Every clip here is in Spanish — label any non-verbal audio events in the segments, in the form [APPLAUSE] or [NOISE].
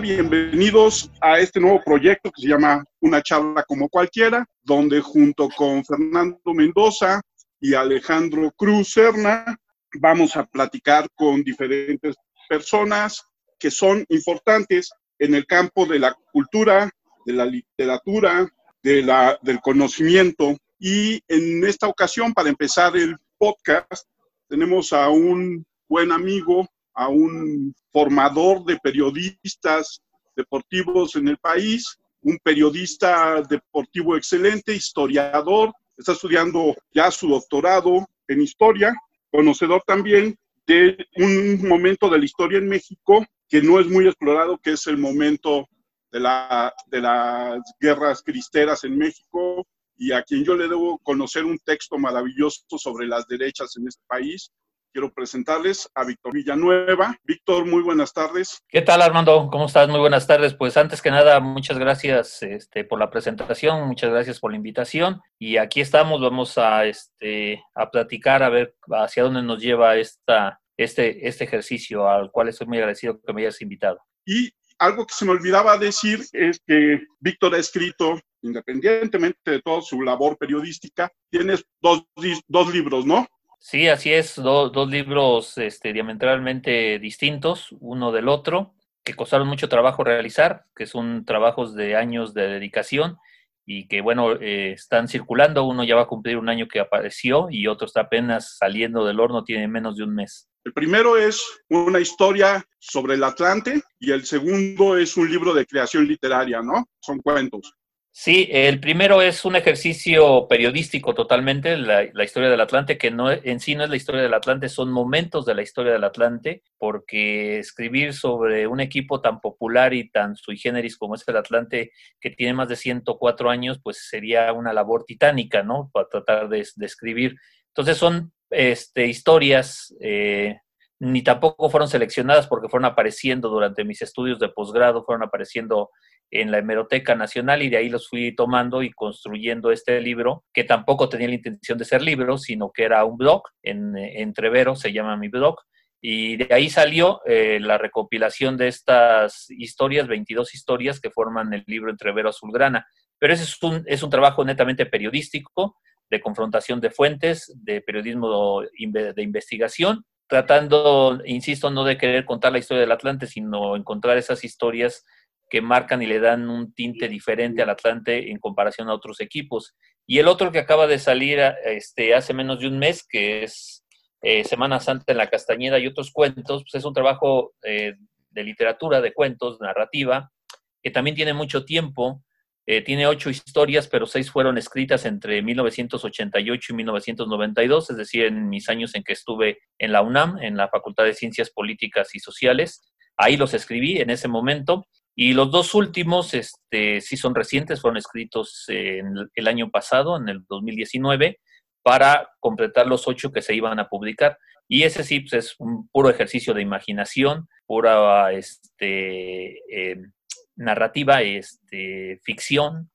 Bienvenidos a este nuevo proyecto que se llama Una charla como cualquiera, donde junto con Fernando Mendoza y Alejandro Cruz Serna vamos a platicar con diferentes personas que son importantes en el campo de la cultura, de la literatura, de la, del conocimiento. Y en esta ocasión, para empezar el podcast, tenemos a un buen amigo, a un formador de periodistas deportivos en el país, un periodista deportivo excelente, historiador, está estudiando ya su doctorado en historia, conocedor también de un momento de la historia en México que no es muy explorado, que es el momento de, la, de las guerras cristeras en México, y a quien yo le debo conocer un texto maravilloso sobre las derechas en este país, quiero presentarles a Víctor Villanueva. Víctor, muy buenas tardes. ¿Qué tal, Armando? ¿Cómo estás? Muy buenas tardes. Pues antes que nada, muchas gracias este, por la presentación, muchas gracias por la invitación. Y aquí estamos, vamos a, este, a platicar, a ver hacia dónde nos lleva esta, este, este ejercicio, al cual estoy muy agradecido que me hayas invitado. Y algo que se me olvidaba decir es que Víctor ha escrito, independientemente de toda su labor periodística, tienes dos, dos libros, ¿no? Sí, así es, dos libros este, diametralmente distintos, uno del otro, que costaron mucho trabajo realizar, que son trabajos de años de dedicación y que, bueno, eh, están circulando. Uno ya va a cumplir un año que apareció y otro está apenas saliendo del horno, tiene menos de un mes. El primero es una historia sobre el Atlante y el segundo es un libro de creación literaria, ¿no? Son cuentos. Sí, el primero es un ejercicio periodístico totalmente, la, historia del Atlante, que no en sí no es la historia del Atlante, son momentos de la historia del Atlante, porque escribir sobre un equipo tan popular y tan sui generis como es el Atlante, que tiene más de 104 años, pues sería una labor titánica, ¿no? Para tratar de, escribir. Entonces son este, historias, eh, ni tampoco fueron seleccionadas porque fueron apareciendo durante mis estudios de posgrado, fueron apareciendo en la Hemeroteca Nacional y de ahí los fui tomando y construyendo este libro, que tampoco tenía la intención de ser libro, sino que era un blog, en Entrevero se llama mi blog, y de ahí salió eh, la recopilación de estas historias, 22 historias que forman el libro Entrevero Azulgrana. Pero ese es un, es un trabajo netamente periodístico, de confrontación de fuentes, de periodismo de investigación, tratando, insisto, no de querer contar la historia del Atlante, sino encontrar esas historias que marcan y le dan un tinte diferente al Atlante en comparación a otros equipos. Y el otro que acaba de salir este, hace menos de un mes, que es eh, Semana Santa en la Castañeda y otros cuentos, pues es un trabajo eh, de literatura, de cuentos, narrativa, que también tiene mucho tiempo. Eh, tiene ocho historias, pero seis fueron escritas entre 1988 y 1992, es decir, en mis años en que estuve en la UNAM, en la Facultad de Ciencias Políticas y Sociales. Ahí los escribí en ese momento y los dos últimos, este, sí son recientes, fueron escritos en el año pasado, en el 2019, para completar los ocho que se iban a publicar. Y ese sí pues, es un puro ejercicio de imaginación, pura este, eh, narrativa, este, ficción,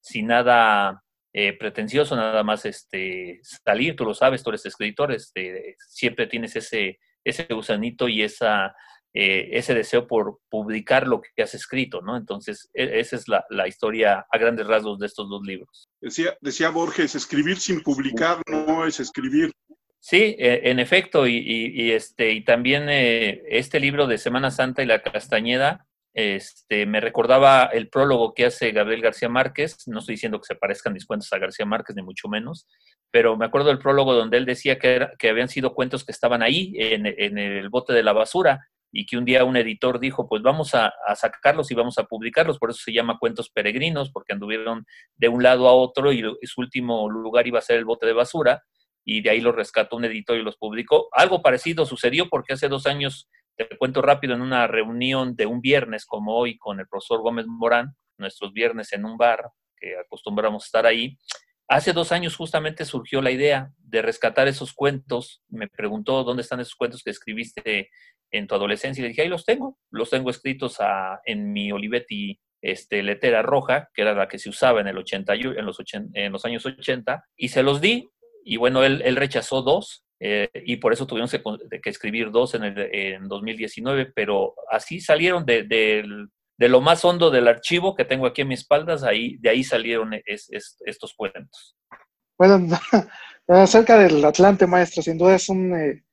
sin nada eh, pretencioso, nada más este, salir, tú lo sabes, tú eres escritor, este, siempre tienes ese, ese gusanito y esa eh, ese deseo por publicar lo que has escrito, ¿no? Entonces, e, esa es la, historia a grandes rasgos de estos dos libros. Decía, decía Borges, escribir sin publicar no es escribir. Sí, e, en efecto, y, este, y también eh, este libro de Semana Santa y la Castañeda, este, me recordaba el prólogo que hace Gabriel García Márquez, no estoy diciendo que se parezcan mis cuentos a García Márquez, ni mucho menos, pero me acuerdo del prólogo donde él decía que, que habían sido cuentos que estaban ahí, en, en el bote de la basura, y que un día un editor dijo, pues vamos a, sacarlos y vamos a publicarlos, por eso se llama Cuentos Peregrinos, porque anduvieron de un lado a otro y su último lugar iba a ser el bote de basura, y de ahí los rescató un editor y los publicó. Algo parecido sucedió porque hace dos años, te cuento rápido, en una reunión de un viernes como hoy con el profesor Gómez Morán, nuestros viernes en un bar, que acostumbramos a estar ahí, Hace dos años justamente surgió la idea de rescatar esos cuentos. Me preguntó dónde están esos cuentos que escribiste en tu adolescencia y le dije, ahí los tengo. Los tengo escritos en mi Olivetti este, letera roja, que era la que se usaba en, el 80, en, los, en los años 80, y se los di. Y bueno, él, rechazó dos. eh, y por eso tuvimos que, escribir dos en, el, en 2019, pero así salieron de, de, lo más hondo del archivo que tengo aquí en mis espaldas, ahí, de ahí salieron estos cuentos. Bueno, [LAUGHS] acerca del Atlante, maestro, sin duda es un eh,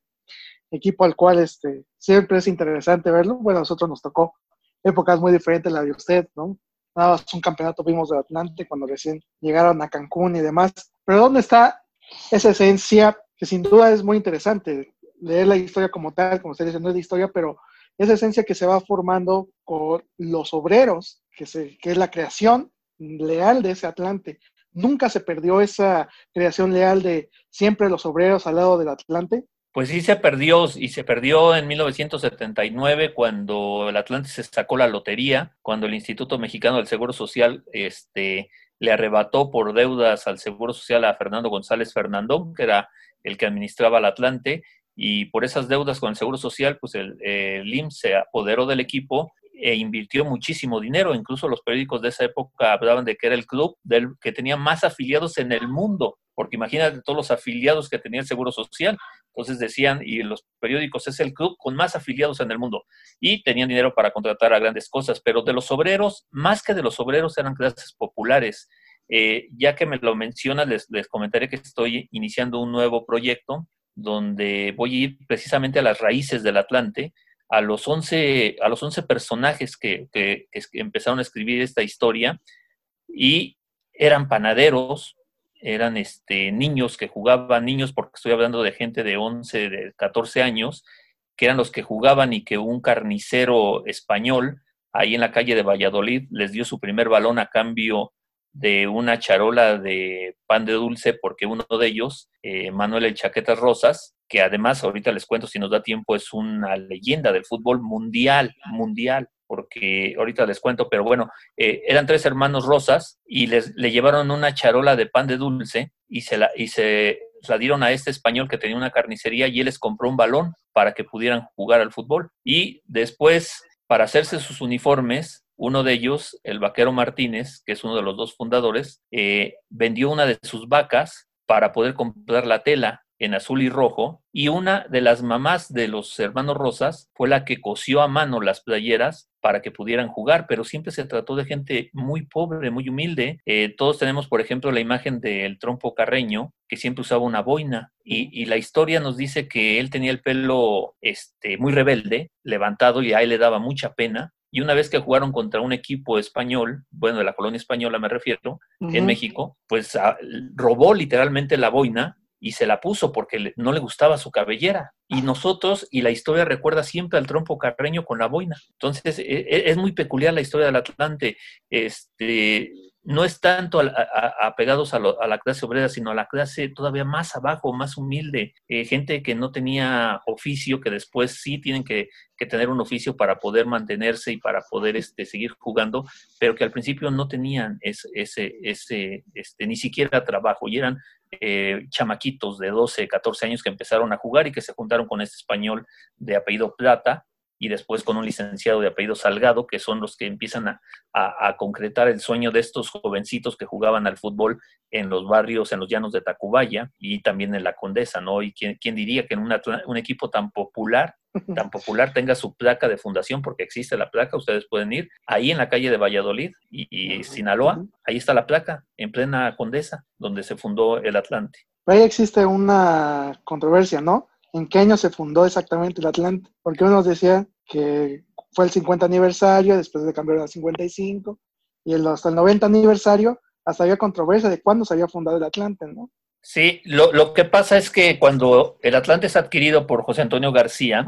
equipo al cual este, siempre es interesante verlo. Bueno, a nosotros nos tocó épocas muy diferentes a la de usted, ¿no? Nada más un campeonato vimos del Atlante cuando recién llegaron a Cancún y demás. Pero ¿dónde está esa esencia que sin duda es muy interesante? Leer la historia como tal, como usted dice, no es de historia, pero esa esencia que se va formando con los obreros, que, es la creación leal de ese Atlante. Nunca se perdió esa creación leal de siempre los obreros al lado del Atlante. Pues sí se perdió y se perdió en 1979 cuando el Atlante se sacó la lotería, cuando el Instituto Mexicano del Seguro Social este, le arrebató por deudas al Seguro Social a Fernando González Fernandón, que era el que administraba el Atlante, y por esas deudas con el Seguro Social, pues el, el IMSS se apoderó del equipo e invirtió muchísimo dinero. Incluso los periódicos de esa época hablaban de que era el club del, que tenía más afiliados en el mundo, porque imagínate todos los afiliados que tenía el Seguro Social. Entonces decían, y los periódicos es el club con más afiliados en el mundo. Y tenían dinero para contratar a grandes cosas, pero de los obreros, más que de los obreros, eran clases populares. Eh, ya que me lo mencionas, les, les comentaré que estoy iniciando un nuevo proyecto donde voy a ir precisamente a las raíces del Atlante, a los 11, a los 11 personajes que, que, empezaron a escribir esta historia y eran panaderos, eran este, niños que jugaban, niños porque estoy hablando de gente de 11, de 14 años, que eran los que jugaban y que un carnicero español ahí en la calle de Valladolid les dio su primer balón a cambio de una charola de pan de dulce porque uno de ellos, eh, Manuel El Chaquetas Rosas, que además ahorita les cuento si nos da tiempo, es una leyenda del fútbol mundial, mundial, porque ahorita les cuento, pero bueno, eh, eran tres hermanos Rosas y les, le llevaron una charola de pan de dulce y se la, y se la dieron a este español que tenía una carnicería y él les compró un balón para que pudieran jugar al fútbol. Y después, para hacerse sus uniformes, uno de ellos, el vaquero Martínez, que es uno de los dos fundadores, eh, vendió una de sus vacas para poder comprar la tela en azul y rojo, y una de las mamás de los hermanos Rosas fue la que cosió a mano las playeras para que pudieran jugar, pero siempre se trató de gente muy pobre, muy humilde. Eh, todos tenemos, por ejemplo, la imagen del trompo carreño, que siempre usaba una boina, y, la historia nos dice que él tenía el pelo este, muy rebelde, levantado, y a él le daba mucha pena, y una vez que jugaron contra un equipo español, bueno, de la colonia española me refiero, en México, pues ah, robó literalmente la boina y se la puso porque no le gustaba su cabellera. Y nosotros, y la historia recuerda siempre al trompo carreño con la boina. Entonces, e, e, es, muy peculiar la historia del Atlante. Este, no es tanto apegados a, la clase obrera, sino a la clase todavía más abajo, más humilde, eh, gente que no tenía oficio, que después sí tienen que, tener un oficio para poder mantenerse y para poder este, seguir jugando, pero que al principio no tenían ese, ese, ese este, ni siquiera trabajo y eran eh, chamaquitos de 12, 14 años que empezaron a jugar y que se juntaron con este español de apellido Plata y después con un licenciado de apellido Salgado, que son los que empiezan a, concretar el sueño de estos jovencitos que jugaban al fútbol en los barrios, en los llanos de Tacubaya y también en la Condesa, ¿no? Y quién, quién diría que en un equipo tan popular, [LAUGHS] tan popular tenga su placa de fundación, porque existe la placa, ustedes pueden ir ahí en la calle de Valladolid y, Sinaloa, ahí está la placa, en plena Condesa, donde se fundó el Atlante. Ahí existe una controversia, ¿no? En qué año se fundó exactamente el Atlante, porque unos decían que fue el 50 aniversario, después de cambiar al 55, y el, hasta el 90 aniversario, hasta había controversia de cuándo se había fundado el Atlante, ¿no? Sí, lo, que pasa es que cuando el Atlante es adquirido por José Antonio García,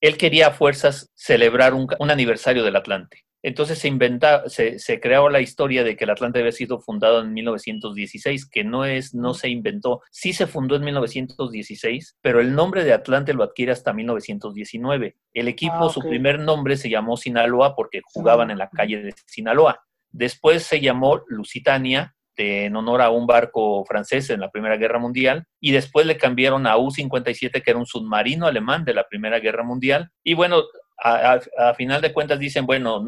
él quería a fuerzas celebrar un, un aniversario del Atlante. Entonces se, inventa, se, se, creó la historia de que el Atlante había sido fundado en 1916, que no es, no se inventó. Sí se fundó en 1916, pero el nombre de Atlante lo adquiere hasta 1919. El equipo, ah, su primer nombre se llamó Sinaloa porque jugaban en la calle de Sinaloa. Después se llamó Lusitania en honor a un barco francés en la Primera Guerra Mundial, y después le cambiaron a U-57, que era un submarino alemán de la Primera Guerra Mundial. Y bueno, a, a, final de cuentas dicen, bueno,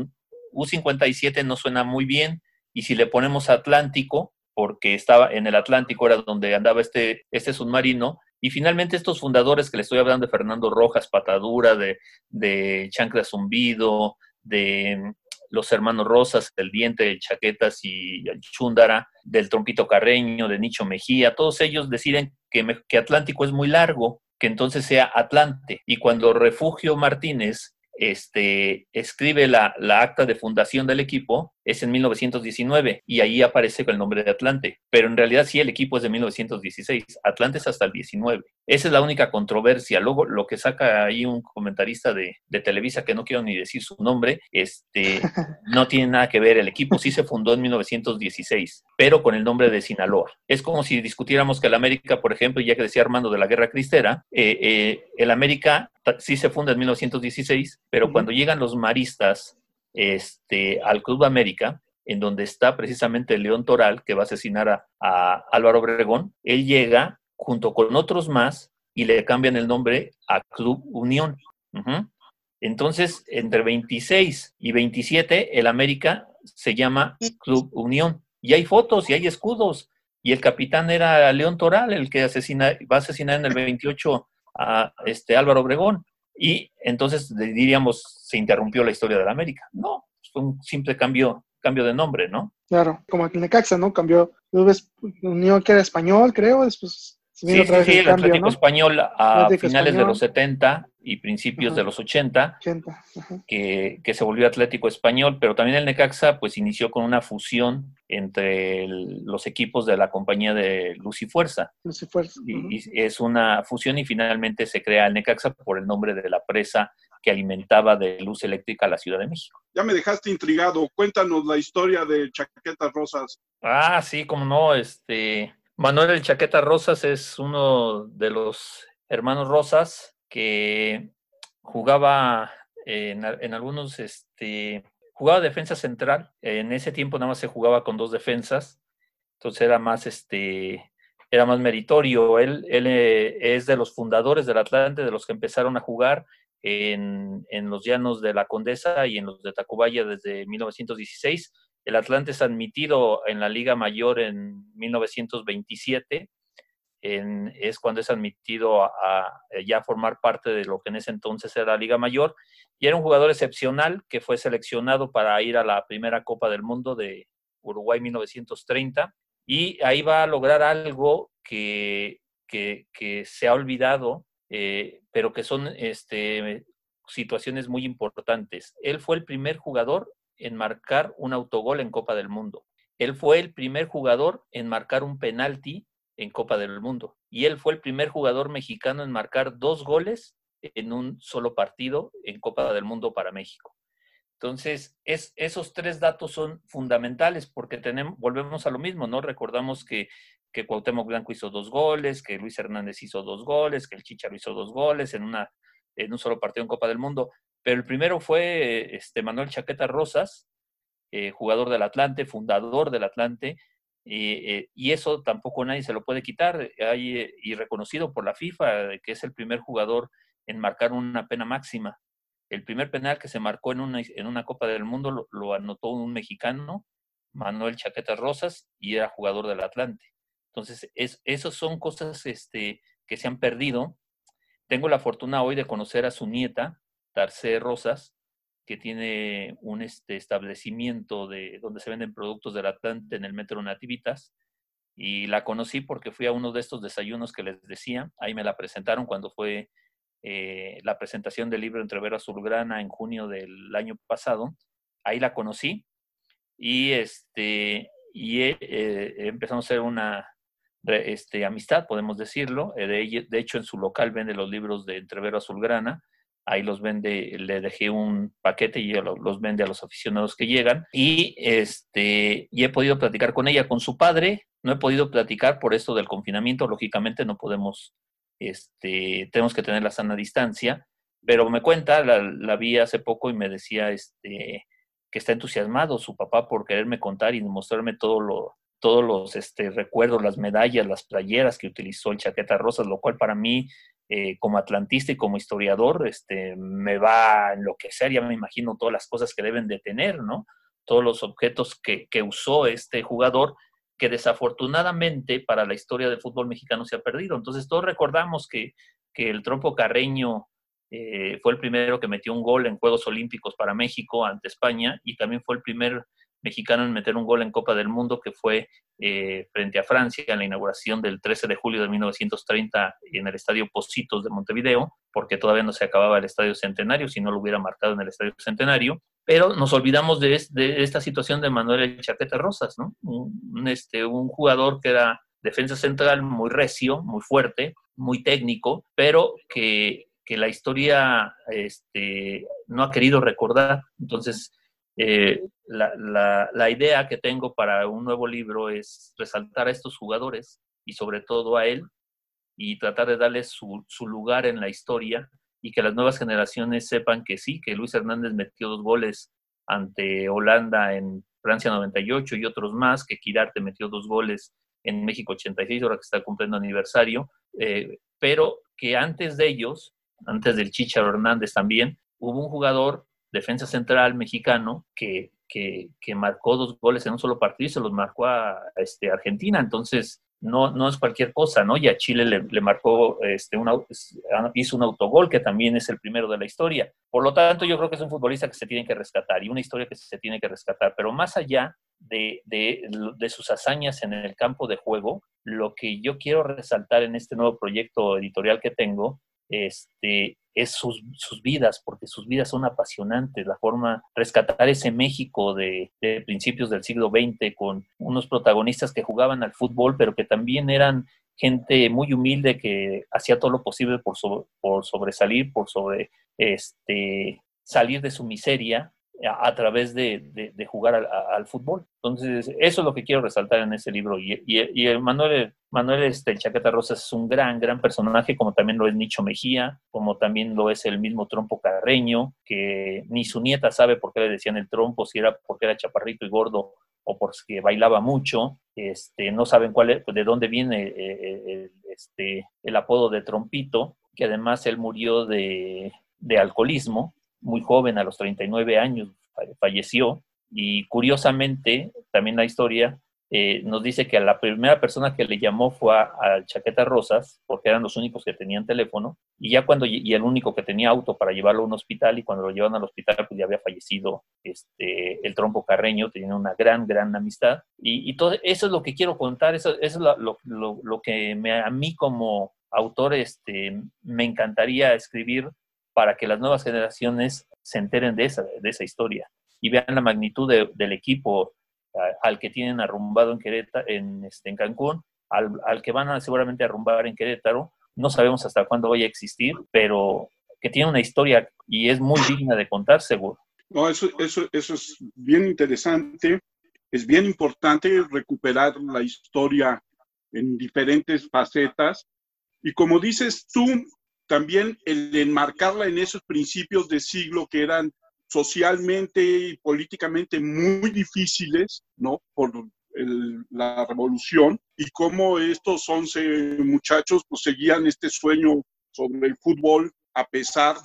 U-57 no suena muy bien y si le ponemos Atlántico, porque estaba en el Atlántico, era donde andaba este, este submarino, Y finalmente estos fundadores que le estoy hablando de Fernando Rojas, Patadura, de, de Chancla Zumbido, de los hermanos Rosas, el Diente, el Chaquetas y Chúndara, del Trompito Carreño, de Nicho Mejía, todos ellos deciden que Atlántico es muy largo, que entonces sea Atlante. Y cuando Refugio Martínez este, escribe la, la, acta de fundación del equipo, es en 1919 y ahí aparece con el nombre de Atlante. Pero en realidad sí, el equipo es de 1916. Atlante es hasta el 19. Esa es la única controversia. Luego, lo que saca ahí un comentarista de, de Televisa, que no quiero ni decir su nombre, este, [LAUGHS] no tiene nada que ver. El equipo sí se fundó en 1916, pero con el nombre de Sinaloa. Es como si discutiéramos que el América, por ejemplo, ya que decía Armando de la Guerra Cristera, eh, eh, el América sí se funda en 1916, pero cuando llegan los maristas este, al Club América, en donde está precisamente León Toral, que va a asesinar a, Álvaro Obregón, él llega junto con otros más y le cambian el nombre a Club Unión. Entonces, entre 26 y 27, el América se llama Club Unión. Y hay fotos y hay escudos. Y el capitán era León Toral, el que asesina, va a asesinar en el 28 a este Álvaro Obregón. Y entonces diríamos, se interrumpió la historia de la América. No, fue un simple cambio, cambio de nombre, ¿no? Claro, como el Necaxa, ¿no? Cambió, unió que era español, creo, después Sí, sí, sí, el, Atlético Español a finales de los 70 y principios de los 80, que, se volvió Atlético Español, pero también el Necaxa pues inició con una fusión entre los equipos de la compañía de Luz y Fuerza. Luz y Fuerza. y, es una fusión y finalmente se crea el Necaxa por el nombre de la presa que alimentaba de luz eléctrica a la Ciudad de México. Ya me dejaste intrigado. Cuéntanos la historia de Chaquetas Rosas. Ah, sí, como no, este Manuel el Chaqueta Rosas es uno de los hermanos Rosas que jugaba en, algunos, este, jugaba defensa central. En ese tiempo nada más se jugaba con dos defensas, entonces era más, este, era más meritorio. Él, él eh, es de los fundadores del Atlante, de los que empezaron a jugar en, en los llanos de la Condesa y en los de Tacubaya desde 1916 el Atlante es admitido en la Liga Mayor en 1927. es cuando es admitido a, ya formar parte de lo que en ese entonces era la Liga Mayor. Y era un jugador excepcional que fue seleccionado para ir a la primera Copa del Mundo de Uruguay 1930. Y ahí va a lograr algo que, que, se ha olvidado, eh, pero que son este, situaciones muy importantes. Él fue el primer jugador en marcar un autogol en Copa del Mundo. Él fue el primer jugador en marcar un penalti en Copa del Mundo. Y él fue el primer jugador mexicano en marcar dos goles en un solo partido en Copa del Mundo para México. Entonces, es, esos tres datos son fundamentales porque tenemos, volvemos a lo mismo, ¿no? Recordamos que, que Cuauhtémoc Blanco hizo dos goles, que Luis Hernández hizo dos goles, que el Chicharo hizo dos goles en, una, en un solo partido en Copa del Mundo. Pero el primero fue este, Manuel Chaqueta Rosas, eh, jugador del Atlante, fundador del Atlante, eh, y eso tampoco nadie se lo puede quitar, hay, eh, y reconocido por la FIFA, que es el primer jugador en marcar una pena máxima. El primer penal que se marcó en una, en una Copa del Mundo lo, anotó un mexicano, Manuel Chaqueta Rosas, y era jugador del Atlante. Entonces, es, esas son cosas este, que se han perdido. Tengo la fortuna hoy de conocer a su nieta, Tarce Rosas, que tiene un este, establecimiento de, donde se venden productos del Atlante en el Metro Nativitas. Y la conocí porque fui a uno de estos desayunos que les decía. Ahí me la presentaron cuando fue eh, la presentación del libro Entrevero Azulgrana en junio del año pasado. Ahí la conocí y, este, y eh, empezamos a hacer una este, amistad, podemos decirlo. Eh, de, de, hecho, en su local vende los libros de Entrevero Azulgrana ahí los vende, le dejé un paquete y los vende a los aficionados que llegan. Y, este, y he podido platicar con ella, con su padre. No he podido platicar por esto del confinamiento, lógicamente no podemos, este, tenemos que tener la sana distancia, pero me cuenta, la, vi hace poco y me decía este, que está entusiasmado su papá por quererme contar y mostrarme todo lo, todos los este, recuerdos, las medallas, las playeras que utilizó el Chaqueta Rosas, lo cual para mí eh, como atlantista y como historiador, este, me va a enloquecer, ya me imagino todas las cosas que deben de tener, ¿no? Todos los objetos que, que usó este jugador, que desafortunadamente para la historia del fútbol mexicano se ha perdido. Entonces todos recordamos que, que el trompo carreño eh, fue el primero que metió un gol en Juegos Olímpicos para México ante España y también fue el primer mexicano en meter un gol en Copa del Mundo que fue eh, frente a Francia en la inauguración del 13 de julio de 1930 en el Estadio Positos de Montevideo, porque todavía no se acababa el Estadio Centenario, si no lo hubiera marcado en el Estadio Centenario. Pero nos olvidamos de, esta situación de Manuel Chaqueta Rosas, ¿no? Un, este, un jugador que era defensa central muy recio, muy fuerte, muy técnico, pero que que la historia este, no ha querido recordar. Entonces, eh, la, idea que tengo para un nuevo libro es resaltar a estos jugadores y sobre todo a él y tratar de darles su, su lugar en la historia y que las nuevas generaciones sepan que sí, que Luis Hernández metió dos goles ante Holanda en Francia 98 y otros más, que Quirarte metió dos goles en México 86, ahora que está cumpliendo aniversario, eh, pero que antes de ellos antes del Chicharo Hernández también, hubo un jugador, defensa central mexicano, que, que, marcó dos goles en un solo partido y se los marcó a, este, Argentina. Entonces, no, no es cualquier cosa, ¿no? Y a Chile le, marcó, este, una, hizo un autogol que también es el primero de la historia. Por lo tanto, yo creo que es un futbolista que se tiene que rescatar y una historia que se tiene que rescatar. Pero más allá de, de, de sus hazañas en el campo de juego, lo que yo quiero resaltar en este nuevo proyecto editorial que tengo este, es sus, vidas, porque sus vidas son apasionantes, la forma rescatar ese México de, principios del siglo XX con unos protagonistas que jugaban al fútbol, pero que también eran gente muy humilde que hacía todo lo posible por, por sobresalir, por sobre, este, salir de su miseria a, través de, jugar al, fútbol. Entonces, eso es lo que quiero resaltar en ese libro. Y, y, el Manuel, Manuel este, el Chaqueta Rosas es un gran, gran personaje, como también lo es Nicho Mejía, como también lo es el mismo Trompo Carreño, que ni su nieta sabe por qué le decían el trompo, si era porque era chaparrito y gordo o porque bailaba mucho. Este, no saben cuál de dónde viene eh, eh, este, el apodo de Trompito, que además él murió de, de alcoholismo muy joven, a los 39 años, falleció. Y curiosamente, también la historia eh, nos dice que a la primera persona que le llamó fue a, Chaqueta Rosas, porque eran los únicos que tenían teléfono, y ya cuando, y el único que tenía auto para llevarlo a un hospital, y cuando lo llevan al hospital, pues ya había fallecido este, el trompo carreño, tenían una gran, gran amistad. Y, todo eso es lo que quiero contar, eso, es lo, lo, lo, que me, a mí como autor este, me encantaría escribir para que las nuevas generaciones se enteren de esa, de esa historia y vean la magnitud del equipo al que tienen arrumbado en, Querétaro, en, este, en Cancún, al, que van a seguramente arrumbar en Querétaro. No sabemos hasta cuándo vaya a existir, pero que tiene una historia y es muy digna de contar, seguro. No, eso, eso, eso es bien interesante. Es bien importante recuperar la historia en diferentes facetas. Y como dices tú, también el enmarcarla en esos principios de siglo que eran socialmente y políticamente muy difíciles, ¿no? Por la revolución y cómo estos 11 muchachos pues, seguían este sueño sobre el fútbol a pesar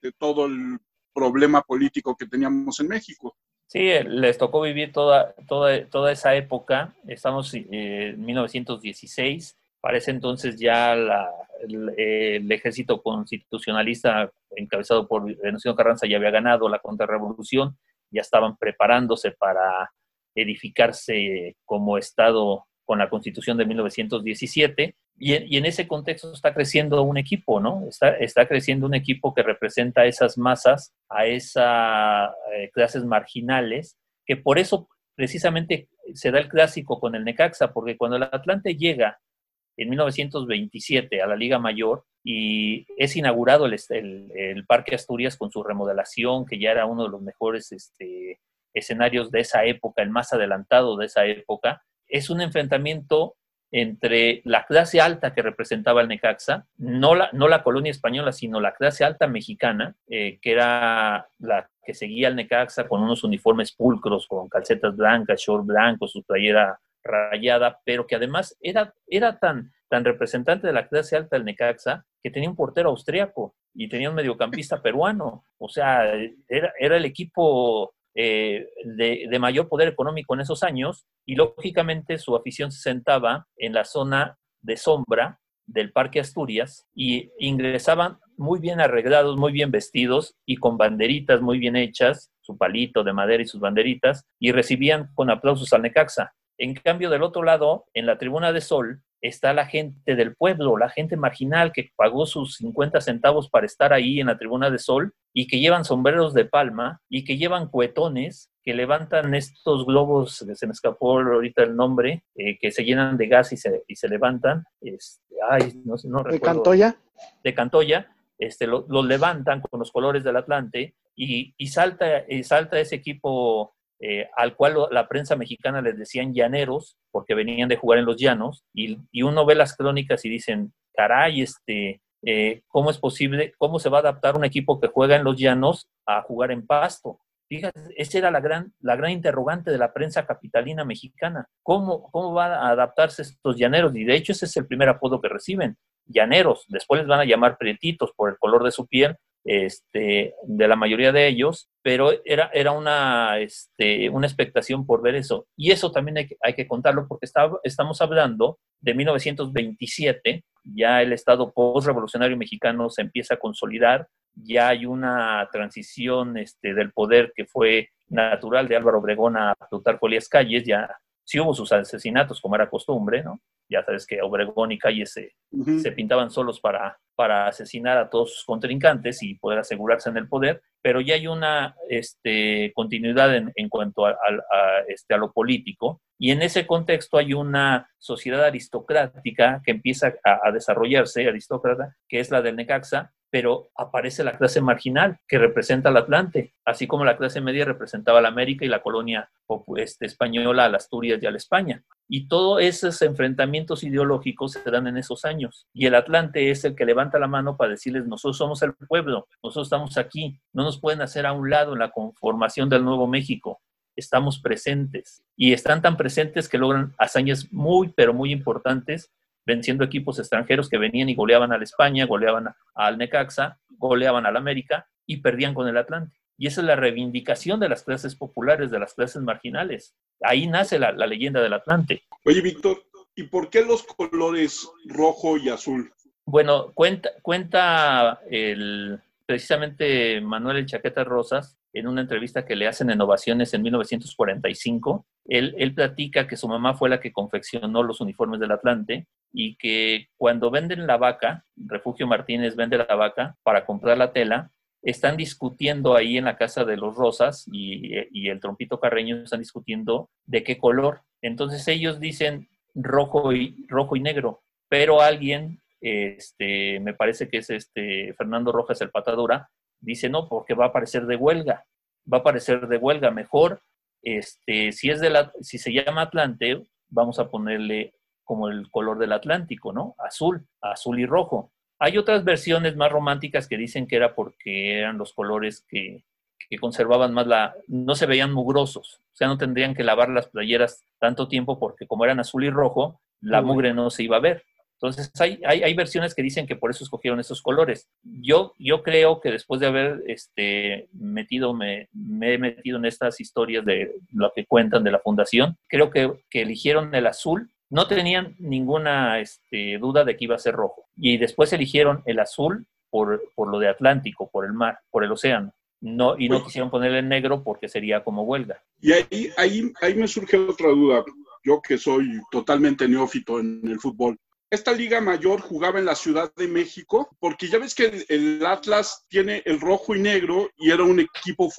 de todo el problema político que teníamos en México. Sí, eh, les tocó vivir toda, toda, toda esa época. Estamos eh, en 1916 para ese entonces ya la, el, ejército constitucionalista encabezado por Venustiano Carranza ya había ganado la contrarrevolución, ya estaban preparándose para edificarse como Estado con la constitución de 1917. Y en, y en ese contexto está creciendo un equipo, ¿no? Está, está, creciendo un equipo que representa a esas masas, a esas eh, clases marginales, que por eso precisamente se da el clásico con el Necaxa, porque cuando el Atlante llega en 1927 a la Liga Mayor y es inaugurado el, Parque Asturias con su remodelación, que ya era uno de los mejores este, escenarios de esa época, el más adelantado de esa época. Es un enfrentamiento entre la clase alta que representaba el Necaxa, no la, no la colonia española, sino la clase alta mexicana, eh, que era la que seguía al Necaxa con unos uniformes pulcros, con calcetas blancas, short blanco, su playera rayada, pero que además era, era tan, tan representante de la clase alta del Necaxa que tenía un portero austriaco y tenía un mediocampista [LAUGHS] peruano. O sea, era, era el equipo eh, de, de, mayor poder económico en esos años y lógicamente su afición se sentaba en la zona de sombra del Parque Asturias y ingresaban muy bien arreglados, muy bien vestidos y con banderitas muy bien hechas, su palito de madera y sus banderitas, y recibían con aplausos al Necaxa. En cambio, del otro lado, en la tribuna de Sol, está la gente del pueblo, la gente marginal que pagó sus 50 centavos para estar ahí en la tribuna de sol y que llevan sombreros de palma y que llevan cuetones que levantan estos globos, se me escapó ahorita el nombre, eh, que se llenan de gas y se, y se levantan. Este, ay, no, no ¿De Cantoya? De Cantoya. Este, los lo levantan con los colores del Atlante y, y salta, y salta ese equipo eh, al cual la prensa mexicana les decían llaneros, porque venían de jugar en los llanos, y, uno ve las crónicas y dicen, caray, este, eh, ¿cómo es posible, cómo se va a adaptar un equipo que juega en los llanos a jugar en pasto? Fíjate, esa era la gran, la gran interrogante de la prensa capitalina mexicana. ¿Cómo, ¿Cómo van a adaptarse estos llaneros? Y de hecho ese es el primer apodo que reciben, llaneros. Después les van a llamar prietitos por el color de su piel, este, de la mayoría de ellos, pero era, era una, este, una expectación por ver eso. Y eso también hay que, hay que contarlo porque estamos hablando de 1927, ya el Estado post-revolucionario mexicano se empieza a consolidar, ya hay una transición este, del poder que fue natural de Álvaro Obregón a Plutarco Elías Calles, ya sí hubo sus asesinatos como era costumbre, ¿no? Ya sabes que Obregón y Calles se, se pintaban solos para, para asesinar a todos sus contrincantes y poder asegurarse en el poder, pero ya hay una este, continuidad en, en cuanto a, a, este, a lo político y en ese contexto hay una sociedad aristocrática que empieza a, desarrollarse, aristócrata, que es la del Necaxa, pero aparece la clase marginal que representa al Atlante, así como la clase media representaba a la América y la colonia este, española, a la Asturias y a la España. Y todos esos enfrentamientos ideológicos se dan en esos años. Y el Atlante es el que levanta la mano para decirles, nosotros somos el pueblo, nosotros estamos aquí, no nos pueden hacer a un lado en la conformación del Nuevo México estamos presentes y están tan presentes que logran hazañas muy, pero muy importantes venciendo equipos extranjeros que venían y goleaban a la España, goleaban al Necaxa, goleaban al América y perdían con el Atlante. Y esa es la reivindicación de las clases populares, de las clases marginales. Ahí nace la, la leyenda del Atlante. Oye, Víctor, ¿y por qué los colores rojo y azul? Bueno, cuenta, cuenta el, precisamente Manuel El Chaqueta Rosas en una entrevista que le hacen en Ovaciones en 1945. Él, él, platica que su mamá fue la que confeccionó los uniformes del Atlante y que cuando venden la vaca, Refugio Martínez vende la vaca para comprar la tela, están discutiendo ahí en la casa de los Rosas y, y el Trompito Carreño están discutiendo de qué color. Entonces ellos dicen rojo y, rojo y negro, pero alguien, este, me parece que es este Fernando Rojas el Patadura, dice no, porque va a aparecer de huelga, va a aparecer de huelga mejor. Este, si es de la, si se llama Atlante, vamos a ponerle como el color del Atlántico, ¿no? Azul, azul y rojo. Hay otras versiones más románticas que dicen que era porque eran los colores que, que conservaban más la, no se veían mugrosos, o sea, no tendrían que lavar las playeras tanto tiempo porque como eran azul y rojo, la mugre no se iba a ver. Entonces, hay, hay, hay, versiones que dicen que por eso escogieron esos colores. Yo, yo creo que después de haber este, metido, me, me, he metido en estas historias de lo que cuentan de la fundación, creo que, que eligieron el azul no tenían ninguna este, duda de que iba a ser rojo. Y después eligieron el azul por, por, lo de Atlántico, por el mar, por el océano. No, y no quisieron ponerle el negro porque sería como huelga. Y ahí, ahí, ahí me surge otra duda. Yo que soy totalmente neófito en el fútbol esta liga mayor jugaba en la Ciudad de México, porque ya ves que el, Atlas tiene el rojo y negro y era un equipo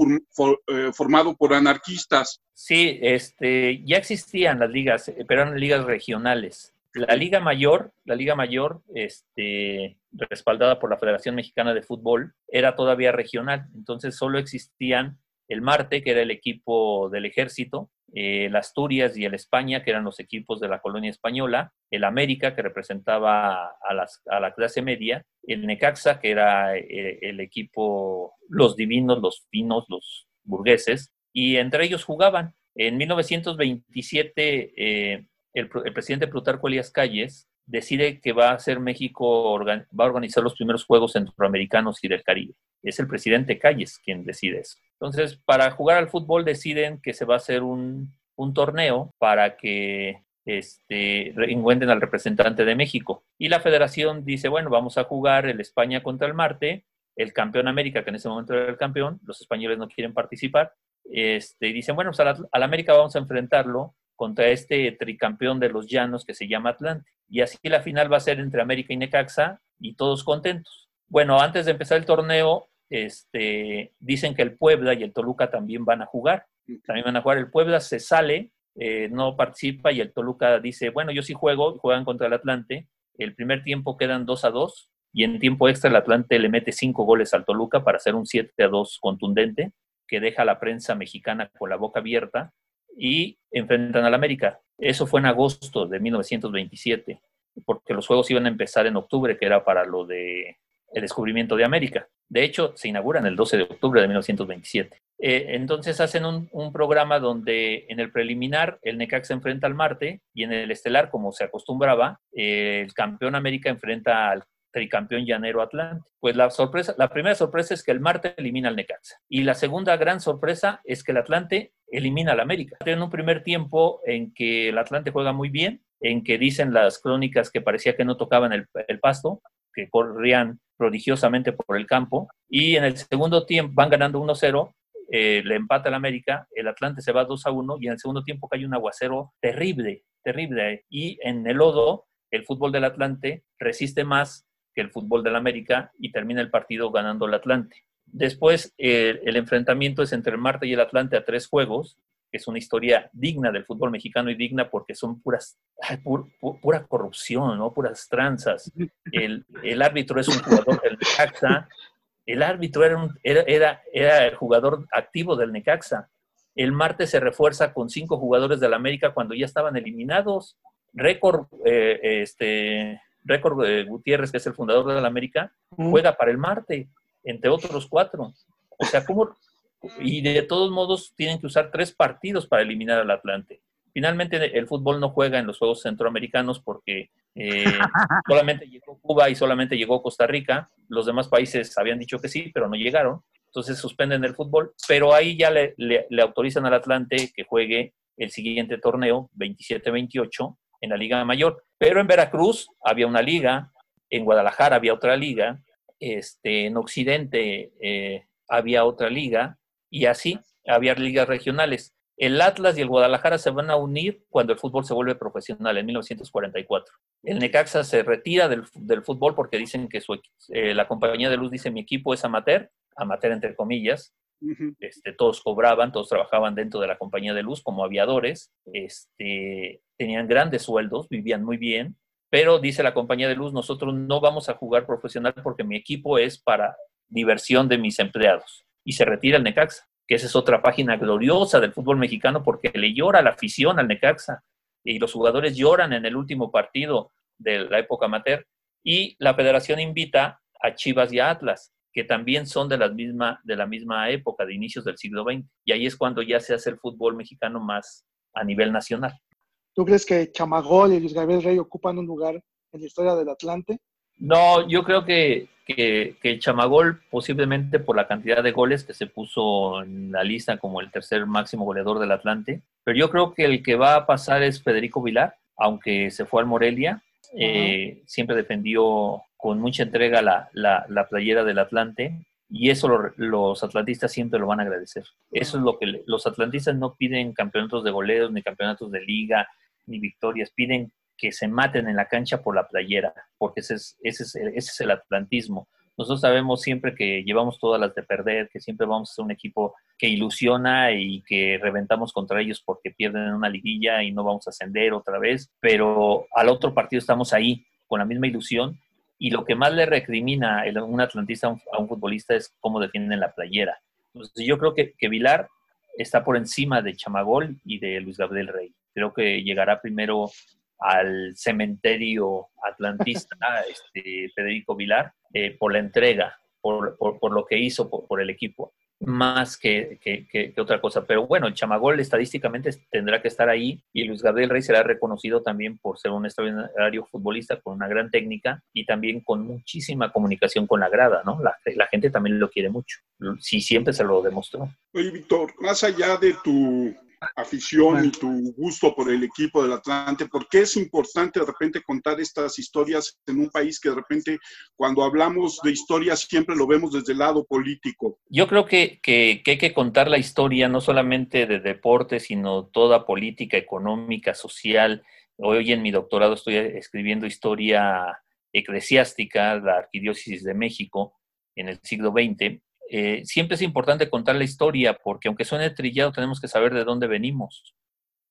eh, formado por anarquistas. Sí, este, ya existían las ligas, pero eran ligas regionales. La Liga Mayor, la Liga Mayor, este, respaldada por la Federación Mexicana de Fútbol, era todavía regional. Entonces solo existían el Marte, que era el equipo del ejército, el Asturias y el España, que eran los equipos de la colonia española, el América, que representaba a, las, a la clase media, el Necaxa, que era eh, el equipo, los divinos, los finos, los burgueses, y entre ellos jugaban. En 1927, eh, el, el, presidente Plutarco Elías Calles decide que va a ser México, va a organizar los primeros Juegos Centroamericanos y del Caribe. Es el presidente Calles quien decide eso. Entonces, para jugar al fútbol deciden que se va a hacer un, un torneo para que este, encuentren al representante de México. Y la federación dice, bueno, vamos a jugar el España contra el Marte, el campeón América, que en ese momento era el campeón, los españoles no quieren participar, este, dicen, bueno, pues al, América vamos a enfrentarlo contra este tricampeón de los llanos que se llama Atlante. Y así la final va a ser entre América y Necaxa y todos contentos. Bueno, antes de empezar el torneo, este, dicen que el Puebla y el Toluca también van a jugar. También van a jugar. El Puebla se sale, eh, no participa y el Toluca dice, bueno, yo sí juego, juegan contra el Atlante. El primer tiempo quedan 2 a 2 y en tiempo extra el Atlante le mete 5 goles al Toluca para hacer un 7 a 2 contundente que deja a la prensa mexicana con la boca abierta y enfrentan al América. Eso fue en agosto de 1927, porque los juegos iban a empezar en octubre, que era para lo de el descubrimiento de América. De hecho, se inauguran el 12 de octubre de 1927. Eh, entonces hacen un, programa donde en el preliminar el Necax se enfrenta al Marte y en el estelar, como se acostumbraba, eh, el campeón América enfrenta al tricampeón llanero Atlante. Pues la sorpresa, la primera sorpresa es que el Marte elimina al Necaxa. Y la segunda gran sorpresa es que el Atlante elimina al América. Tiene un primer tiempo en que el Atlante juega muy bien, en que dicen las crónicas que parecía que no tocaban el, pasto, que corrían prodigiosamente por el campo. Y en el segundo tiempo van ganando 1-0, eh, le empata el América, el Atlante se va 2 1 y en el segundo tiempo cae un aguacero terrible, terrible. Y en el lodo, el fútbol del Atlante resiste más que el fútbol del América y termina el partido ganando el Atlante. Después, eh, el enfrentamiento es entre el Marte y el Atlante a tres juegos, que es una historia digna del fútbol mexicano y digna porque son puras, pura corrupción, ¿no? puras tranzas. El, el, árbitro es un jugador del Necaxa, el árbitro era, un, era, era, era, el jugador activo del Necaxa. El Marte se refuerza con cinco jugadores del América cuando ya estaban eliminados. Récord eh, este, Récord de Gutiérrez, que es el fundador de la América, juega para el Marte, entre otros cuatro. O sea, ¿cómo? Y de todos modos tienen que usar tres partidos para eliminar al Atlante. Finalmente el fútbol no juega en los Juegos Centroamericanos porque eh, [LAUGHS] solamente llegó Cuba y solamente llegó Costa Rica. Los demás países habían dicho que sí, pero no llegaron. Entonces suspenden el fútbol, pero ahí ya le, le autorizan al Atlante que juegue el siguiente torneo, 27-28, en la Liga Mayor. Pero en Veracruz había una liga, en Guadalajara había otra liga, este, en Occidente eh, había otra liga, y así había ligas regionales. El Atlas y el Guadalajara se van a unir cuando el fútbol se vuelve profesional, en 1944. El Necaxa se retira del, fútbol porque dicen que su, eh, la compañía de luz dice mi equipo es amateur, amateur entre comillas, este, todos cobraban, todos trabajaban dentro de la compañía de luz como aviadores, este, tenían grandes sueldos, vivían muy bien, pero dice la compañía de luz, nosotros no vamos a jugar profesional porque mi equipo es para diversión de mis empleados. Y se retira el Necaxa, que esa es otra página gloriosa del fútbol mexicano porque le llora la afición al Necaxa y los jugadores lloran en el último partido de la época amateur y la federación invita a Chivas y a Atlas que también son de la misma, de la misma época, de inicios del siglo XX. Y ahí es cuando ya se hace el fútbol mexicano más a nivel nacional. ¿Tú crees que Chamagol y Luis Gabriel Rey ocupan un lugar en la historia del Atlante? No, yo creo que, que, que, Chamagol, posiblemente por la cantidad de goles que se puso en la lista como el tercer máximo goleador del Atlante, pero yo creo que el que va a pasar es Federico Vilar, aunque se fue al Morelia, eh, siempre defendió con mucha entrega la, la, playera del Atlante y eso los atlantistas siempre lo van a agradecer. Eso es lo que los atlantistas no piden campeonatos de goleos, ni campeonatos de liga, ni victorias, piden que se maten en la cancha por la playera, porque ese es, ese es, ese es el atlantismo. Nosotros sabemos siempre que llevamos todas las de perder, que siempre vamos a ser un equipo que ilusiona y que reventamos contra ellos porque pierden una liguilla y no vamos a ascender otra vez, pero al otro partido estamos ahí con la misma ilusión y lo que más le recrimina un atlantista a un, futbolista es cómo defienden la playera. Entonces yo creo que, que Vilar está por encima de Chamagol y de Luis Gabriel Rey. Creo que llegará primero al cementerio atlantista, [LAUGHS] este, Federico Vilar, eh, por la entrega, por, por, lo que hizo por, el equipo. más que, que, otra cosa. Pero bueno, el Chamagol estadísticamente tendrá que estar ahí y Luis Gabriel Rey será reconocido también por ser un extraordinario futbolista con una gran técnica y también con muchísima comunicación con la grada, ¿no? La, la gente también lo quiere mucho. Sí, siempre se lo demostró. Oye, Víctor, más allá de tu afición y tu gusto por el equipo del Atlante, ¿por qué es importante de repente contar estas historias en un país que de repente cuando hablamos de historias siempre lo vemos desde el lado político? Yo creo que, que, hay que contar la historia no solamente de deporte, sino toda política, económica, social. Hoy en mi doctorado estoy escribiendo historia eclesiástica, la Arquidiócesis de México en el siglo XX, eh, siempre es importante contar la historia porque aunque suene trillado, tenemos que saber de dónde venimos.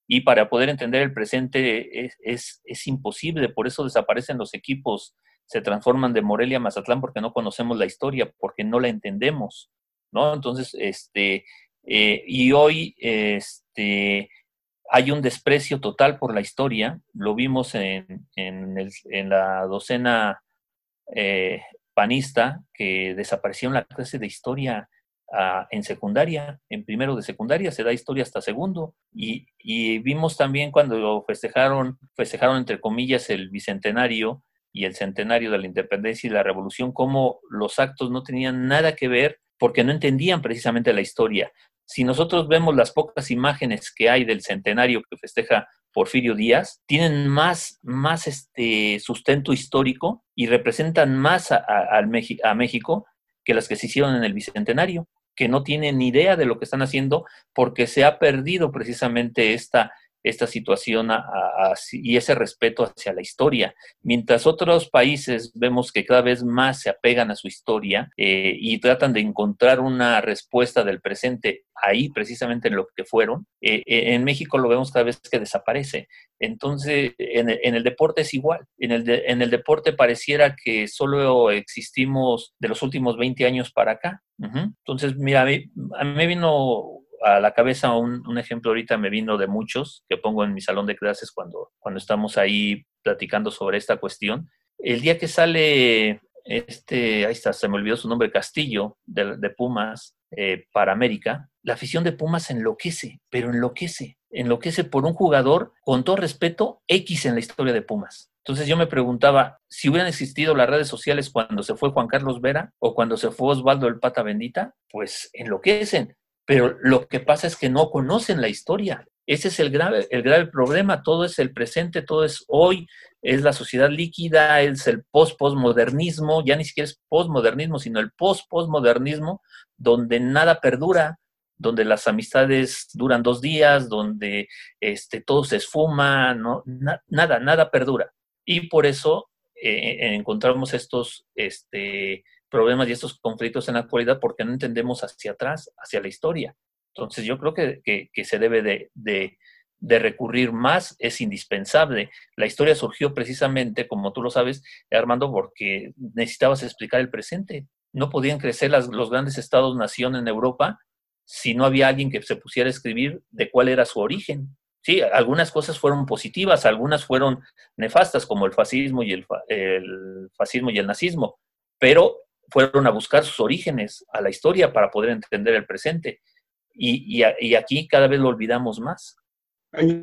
Y para poder entender el presente es, es, imposible, por eso desaparecen los equipos, se transforman de Morelia a Mazatlán porque no conocemos la historia, porque no la entendemos, ¿no? Entonces, este, eh, y hoy, este, hay un desprecio total por la historia, lo vimos en, en, la docena eh, panista que desapareció en la clase de historia ah, en secundaria, en primero de secundaria, se da historia hasta segundo. Y, vimos también cuando festejaron, festejaron entre comillas el bicentenario y el centenario de la independencia y la revolución, cómo los actos no tenían nada que ver porque no entendían precisamente la historia. Si nosotros vemos las pocas imágenes que hay del centenario que festeja Porfirio Díaz, tienen más, más este sustento histórico y representan más a, a México que las que se hicieron en el Bicentenario, que no tienen idea de lo que están haciendo porque se ha perdido precisamente esta, esta situación y ese respeto hacia la historia. Mientras otros países vemos que cada vez más se apegan a su historia eh, y tratan de encontrar una respuesta del presente ahí, precisamente en lo que fueron, eh, eh, en México lo vemos cada vez que desaparece. Entonces, en, el deporte es igual. En el, en el deporte pareciera que solo existimos de los últimos 20 años para acá. Entonces, mira, a mí, a mí me vino a la cabeza un, ejemplo ahorita me vino de muchos que pongo en mi salón de clases cuando, cuando estamos ahí platicando sobre esta cuestión. El día que sale este, ahí está, se me olvidó su nombre, Castillo, de, Pumas, eh, para América, la afición de Pumas enloquece, pero enloquece, enloquece por un jugador, con todo respeto, X en la historia de Pumas. Entonces yo me preguntaba, si hubieran existido las redes sociales cuando se fue Juan Carlos Vera o cuando se fue Osvaldo el Pata Bendita, pues enloquecen pero lo que pasa es que no conocen la historia. Ese es el grave, el grave problema. Todo es el presente, todo es hoy, es la sociedad líquida, es el post-postmodernismo, ya ni siquiera es postmodernismo, sino el post-postmodernismo, donde nada perdura, donde las amistades duran dos días, donde este, todo se esfuma, no, nada, nada perdura. Y por eso eh, encontramos estos este, problemas y estos conflictos en la actualidad porque no entendemos hacia atrás, hacia la historia. Entonces yo creo que, que, se debe de, de, de, recurrir más, es indispensable. La historia surgió precisamente, como tú lo sabes, Armando, porque necesitabas explicar el presente. No podían crecer las, los grandes estados-nación en Europa si no había alguien que se pusiera a escribir de cuál era su origen. Sí, algunas cosas fueron positivas, algunas fueron nefastas, como el fascismo y el, el fascismo y el nazismo, pero fueron a buscar sus orígenes a la historia para poder entender el presente. Y, y, aquí cada vez lo olvidamos más. Hay,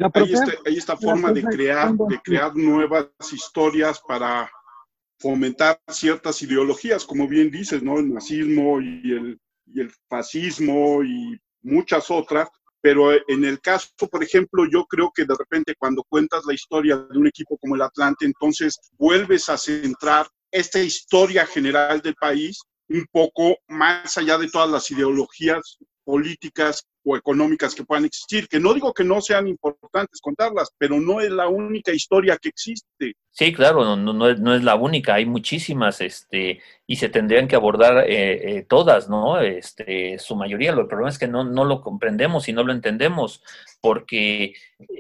esta, forma de crear, de crear nuevas historias para fomentar ciertas ideologías, como bien dices, ¿no? El nazismo y el, y el fascismo y muchas otras, pero en el caso, por ejemplo, yo creo que de repente cuando cuentas la historia de un equipo como el Atlante, entonces vuelves a centrar esta historia general del país un poco más allá de todas las ideologías políticas o económicas que puedan existir, que no digo que no sean importantes contarlas, pero no es la única historia que existe. Sí, claro, no, no, no es, la única, hay muchísimas, este, y se tendrían que abordar eh, eh, todas, ¿no? Este, su mayoría, lo, el problema es que no, no lo comprendemos y no lo entendemos, porque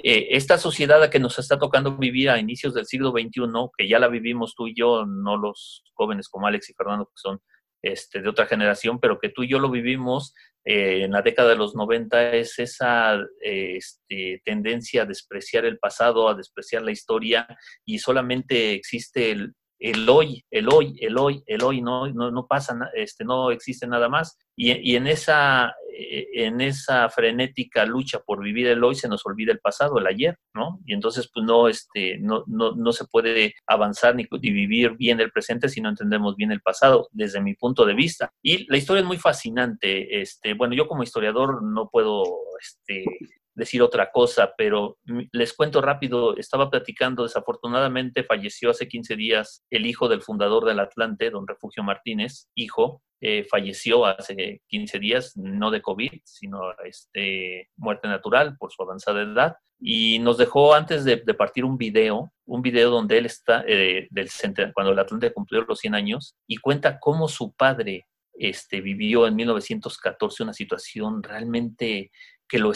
eh, esta sociedad a que nos está tocando vivir a inicios del siglo XXI, que ya la vivimos tú y yo, no los jóvenes como Alex y Fernando, que son este, de otra generación, pero que tú y yo lo vivimos eh, en la década de los 90 es esa este, tendencia a despreciar el pasado, a despreciar la historia y solamente existe el, el hoy, el hoy, el hoy, el hoy, no, no, no pasa, este, no existe nada más. Y, y, en, esa, eh, en esa frenética lucha por vivir el hoy se nos olvida el pasado, el ayer, ¿no? Y entonces, pues no, este, no, no, no se puede avanzar ni, ni, vivir bien el presente si no entendemos bien el pasado, desde mi punto de vista. Y la historia es muy fascinante. Este, bueno, yo como historiador no puedo este, decir otra cosa, pero les cuento rápido, estaba platicando, desafortunadamente falleció hace 15 días el hijo del fundador del Atlante, don Refugio Martínez, hijo, eh, falleció hace 15 días, no de COVID, sino este, muerte natural por su avanzada edad. Y nos dejó antes de, partir un video, un video donde él está, eh, del cuando el Atlante cumplió los 100 años, y cuenta cómo su padre este, vivió en 1914 una situación realmente que lo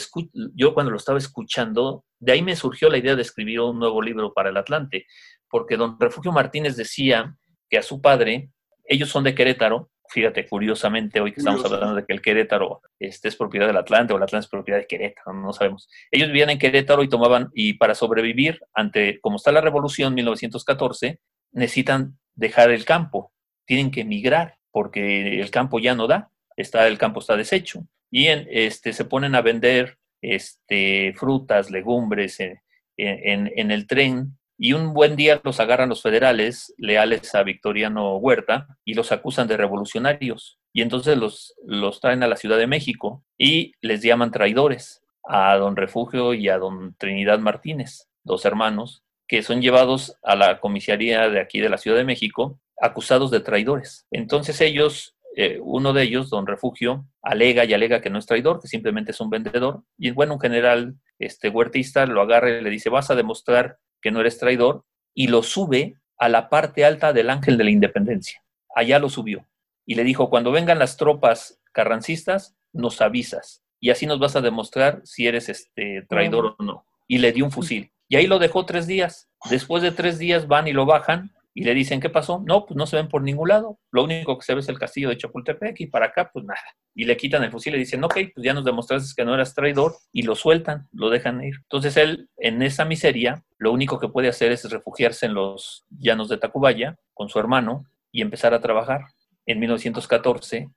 yo cuando lo estaba escuchando, de ahí me surgió la idea de escribir un nuevo libro para el Atlante, porque don Refugio Martínez decía que a su padre, ellos son de Querétaro, fíjate, curiosamente, hoy que estamos hablando de que el Querétaro este, es propiedad del Atlante o el Atlante es propiedad de Querétaro, no sabemos. Ellos vivían en Querétaro y tomaban, y para sobrevivir ante, como está la revolución 1914, necesitan dejar el campo, tienen que emigrar porque el campo ya no da, está, el campo está deshecho y este, se ponen a vender este, frutas, legumbres en, en, el tren y un buen día los agarran los federales, leales a Victoriano Huerta, y los acusan de revolucionarios. Y entonces los, los traen a la Ciudad de México y les llaman traidores a don Refugio y a don Trinidad Martínez, dos hermanos, que son llevados a la comisaría de aquí de la Ciudad de México acusados de traidores. Entonces ellos eh, uno de ellos, don Refugio, alega y alega que no es traidor, que simplemente es un vendedor. Y bueno, un general este, huertista lo agarra y le dice, vas a demostrar que no eres traidor, y lo sube a la parte alta del Ángel de la Independencia. Allá lo subió. Y le dijo, cuando vengan las tropas carrancistas, nos avisas. Y así nos vas a demostrar si eres este, traidor o no. Y le dio un fusil. Y ahí lo dejó tres días. Después de tres días van y lo bajan y le dicen, ¿qué pasó? No, pues no se ven por ningún lado. Lo único que se ve es el castillo de Chapultepec y para acá, pues nada. Y le quitan el fusil y le dicen, ok, pues ya nos demostraste que no eras traidor y lo sueltan, lo dejan ir. Entonces él, en esa miseria, lo único que puede hacer es refugiarse en los llanos de Tacubaya con su hermano y empezar a trabajar. En 1914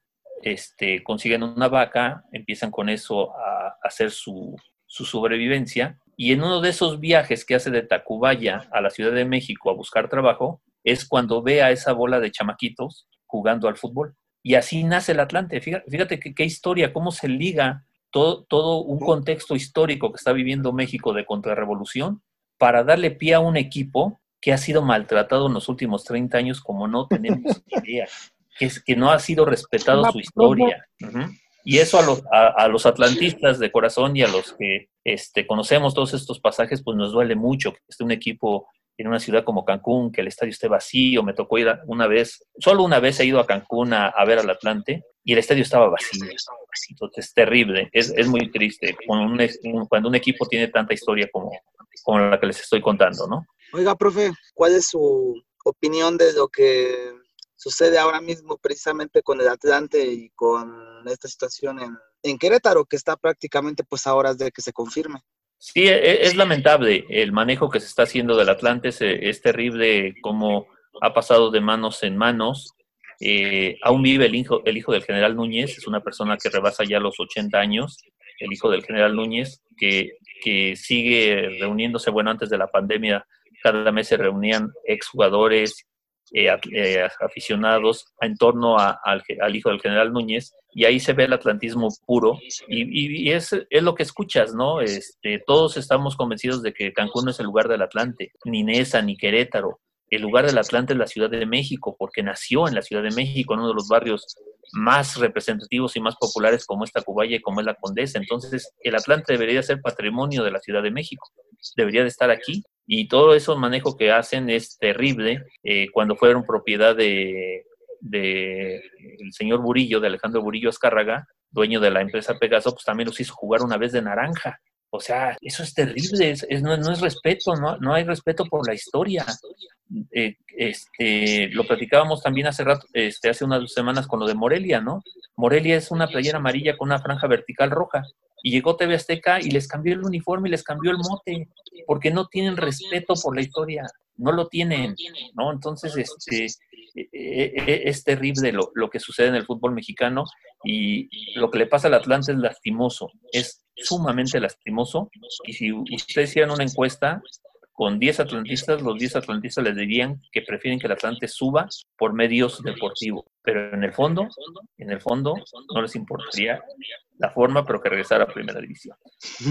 este, consiguen una vaca, empiezan con eso a hacer su, su sobrevivencia y en uno de esos viajes que hace de Tacubaya a la Ciudad de México a buscar trabajo, es cuando ve a esa bola de chamaquitos jugando al fútbol. Y así nace el Atlante. Fíjate, qué, historia, cómo se liga todo, todo un contexto histórico que está viviendo México de contrarrevolución para darle pie a un equipo que ha sido maltratado en los últimos 30 años como no tenemos [LAUGHS] idea, que, es, que no ha sido respetado su historia. Y eso a los, a, los, atlantistas de corazón y a los que este, conocemos todos estos pasajes, pues nos duele mucho que esté un equipo en una ciudad como Cancún, que el estadio esté vacío. Me tocó ir una vez, solo una vez he ido a Cancún a, ver al Atlante y el estadio estaba vacío. Entonces, es terrible, es, es muy triste cuando un, cuando un equipo tiene tanta historia como, como la que les estoy contando, ¿no? Oiga, profe, ¿cuál es su opinión de lo que sucede ahora mismo precisamente con el Atlante y con esta situación en, en Querétaro, que está prácticamente pues a horas de que se confirme? Sí, e, es, lamentable el manejo que se está haciendo del Atlante, es, terrible cómo ha pasado de manos en manos. Eh, aún vive el hijo, el hijo del general Núñez, es una persona que rebasa ya los 80 años, el hijo del general Núñez, que, que sigue reuniéndose, bueno, antes de la pandemia, cada mes se reunían exjugadores, eh, eh, aficionados en torno al, hijo del general Núñez, y ahí se ve el atlantismo puro, y, es, es, lo que escuchas, ¿no? Este, todos estamos convencidos de que Cancún no es el lugar del Atlante, ni Nesa, ni Querétaro. El lugar del Atlante es la Ciudad de México, porque nació en la Ciudad de México, en uno de los barrios más representativos y más populares como esta Cubaya y como es la Condesa. Entonces, el Atlante debería ser patrimonio de la Ciudad de México, debería de estar aquí y todo eso manejo que hacen es terrible. Eh, cuando fueron propiedad de, el señor Burillo, de Alejandro Burillo Azcárraga, dueño de la empresa Pegaso, pues también los hizo jugar una vez de naranja. O sea, eso es terrible, es, no, es respeto, no, no hay respeto por la historia. Eh, este, lo platicábamos también hace rato, este, hace unas semanas con lo de Morelia, ¿no? Morelia es una playera amarilla con una franja vertical roja. y llegó TV Azteca y les cambió el uniforme y les cambió el mote, porque no tienen respeto por la historia, no lo tienen, ¿no? Entonces, este, e, e, e, es terrible lo, lo, que sucede en el fútbol mexicano y lo que le pasa al Atlante es lastimoso, es sumamente lastimoso. Y si ustedes hicieran una encuesta, con 10 atlantistas, los 10 atlantistas les dirían que prefieren que el Atlante suba por medios deportivos. Pero en el fondo, en el fondo, no les importaría la forma, pero que regresara a primera división.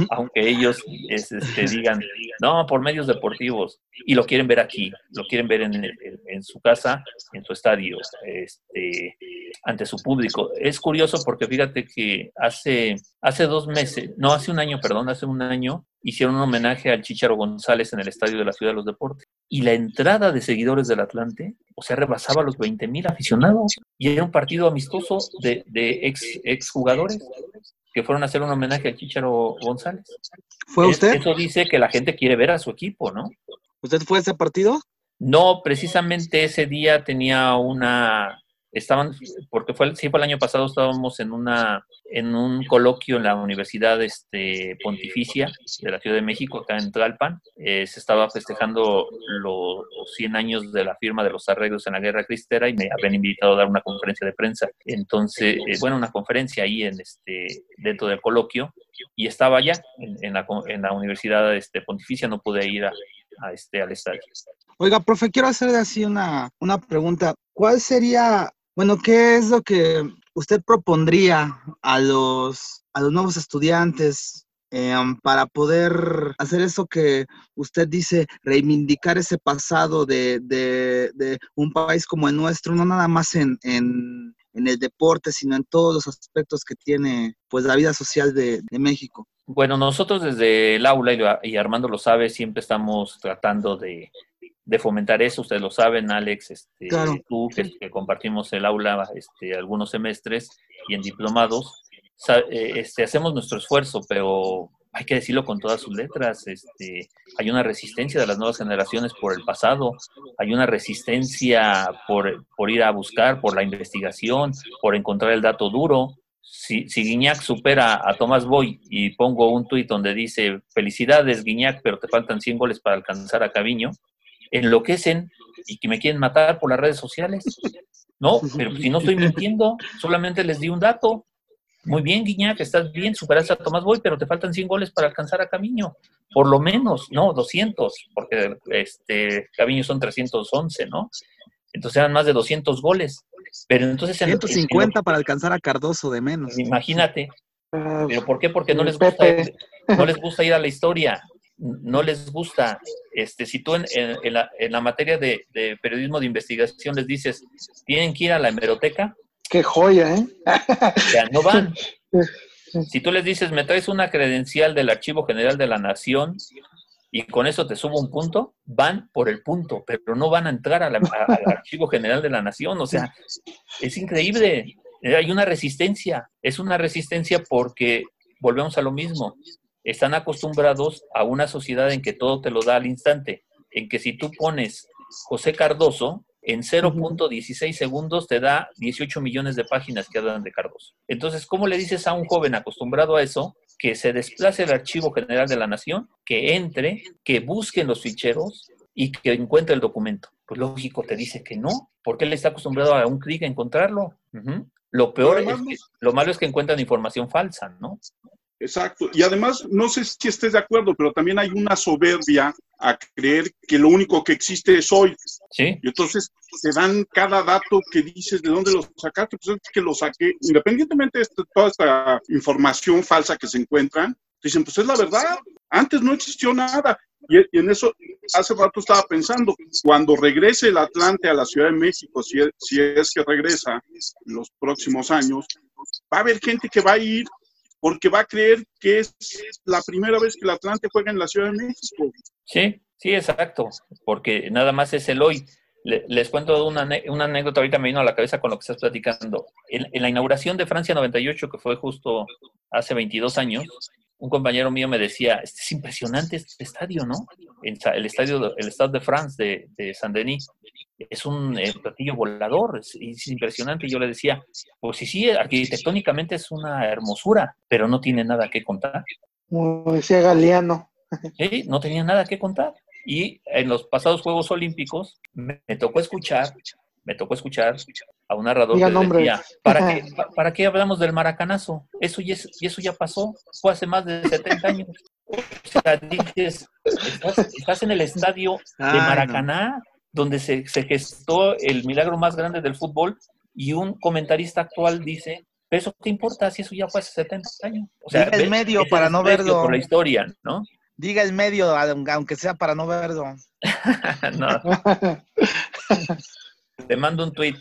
Aunque ellos este, digan, no, por medios deportivos, y lo quieren ver aquí, lo quieren ver en, su casa, en su estadio, este, ante su público. Es curioso porque fíjate que hace, hace dos meses, no, hace un año, perdón, hace un año, hicieron un homenaje al Chicharo González en el estadio de la Ciudad de los Deportes. Y la entrada de seguidores del Atlante, o sea, rebasaba los 20 mil aficionados. Y era un partido amistoso de, de ex, ex jugadores que fueron a hacer un homenaje al Chicharo González. ¿Fue usted? Eso dice que la gente quiere ver a su equipo, ¿no? ¿Usted fue a ese partido? No, precisamente ese día tenía una estaban, porque fue, sí fue el año pasado, estábamos en una en un coloquio en la Universidad este, Pontificia de la Ciudad de México, acá en Tlalpan. Eh, se estaba festejando los, 100 años de la firma de los arreglos en la Guerra Cristera y me habían invitado a dar una conferencia de prensa. Entonces, eh, bueno, una conferencia ahí en este, dentro del coloquio y estaba allá en, la, en la Universidad este, Pontificia, no pude ir a, a este, al estadio. Oiga, profe, quiero hacerle así una, una pregunta. ¿Cuál sería bueno, ¿qué es lo que usted propondría a los, a los nuevos estudiantes em, para poder hacer eso que usted dice, reivindicar ese pasado de, un país como el nuestro, no nada más en, el deporte, sino en todos los aspectos que tiene pues la vida social de, México? Bueno, nosotros desde el aula, y Armando lo sabe, siempre estamos tratando de, de fomentar eso, ustedes lo saben, Alex, este, tú, que, compartimos el aula este, algunos semestres y en diplomados, eh, este, hacemos nuestro esfuerzo, pero hay que decirlo con todas sus letras, este, hay una resistencia de las nuevas generaciones por el pasado, hay una resistencia por, por ir a buscar, por la investigación, por encontrar el dato duro. Si, si Guiñac supera a Tomás Boy y pongo un tuit donde dice, felicidades Guiñac, pero te faltan 100 goles para alcanzar a Caviño, enloquecen y que me quieren matar por las redes sociales. No, pero si no estoy mintiendo, solamente les di un dato. Muy bien, Guiñac, estás bien, superaste a Tomás Boy, pero te faltan 100 goles para alcanzar a Camiño. Por lo menos, no, 200, porque este Camiño son 311, ¿no? Entonces eran más de 200 goles. Pero entonces... 150 para alcanzar a Cardoso de menos. Imagínate. ¿Pero por qué? Porque no les gusta, no les gusta ir a la historia no les gusta. Este, si tú en, la, materia de, periodismo de investigación les dices, tienen que ir a la hemeroteca. Qué joya, ¿eh? Ya no van. [LAUGHS] Si tú les dices, me traes una credencial del Archivo General de la Nación y con eso te subo un punto, van por el punto, pero no van a entrar al [LAUGHS] Archivo General de la Nación. O sea, es increíble. Hay una resistencia. Es una resistencia porque volvemos a lo mismo están acostumbrados a una sociedad en que todo te lo da al instante, en que si tú pones José Cardoso, en 0.16 segundos te da 18 millones de páginas que hablan de Cardoso. Entonces, ¿cómo le dices a un joven acostumbrado a eso que se desplace al Archivo General de la Nación, que entre, que busque en los ficheros y que encuentre el documento? Pues lógico, te dice que no, porque él está acostumbrado a un clic a encontrarlo. Lo peor es que, lo malo es que encuentran información falsa, ¿no? Exacto. Y además, no sé si estés de acuerdo, pero también hay una soberbia a creer que lo único que existe es hoy. Sí. Y entonces te dan cada dato que dices de dónde lo sacaste, pues es que lo saqué, independientemente de toda esta información falsa que se encuentran, dicen, pues es la verdad, antes no existió nada. Y, en eso, hace rato estaba pensando, cuando regrese el Atlante a la Ciudad de México, si si es que regresa en los próximos años, va a haber gente que va a ir porque va a creer que es la primera vez que el Atlante juega en la Ciudad de México. Sí, sí, exacto, porque nada más es el hoy. Les cuento una, anécdota, ahorita me vino a la cabeza con lo que estás platicando. En, la inauguración de Francia 98, que fue justo hace 22 años, un compañero mío me decía, este es impresionante este estadio, ¿no? El estadio, el Stade de France de, de Saint-Denis. Es un eh, platillo volador, es, es, impresionante. Yo le decía, pues sí, sí, arquitectónicamente es una hermosura, pero no tiene nada que contar. Como decía Galeano. Sí, no tenía nada que contar. Y en los pasados Juegos Olímpicos me, me tocó escuchar, me tocó escuchar a un narrador Diga que nombres. decía, ¿para qué, pa- ¿para qué hablamos del maracanazo? Eso ya, eso ya pasó, fue hace más de 70 años. O sea, dices, estás, estás en el estadio de no. Donde se, se gestó el milagro más grande del fútbol, y un comentarista actual dice, ¿pero eso qué importa si eso ya fue hace 70 años? O Diga el medio para no verlo. Por la historia, ¿no? Diga el medio, aunque sea para no verlo. [LAUGHS] no, te mando un tweet.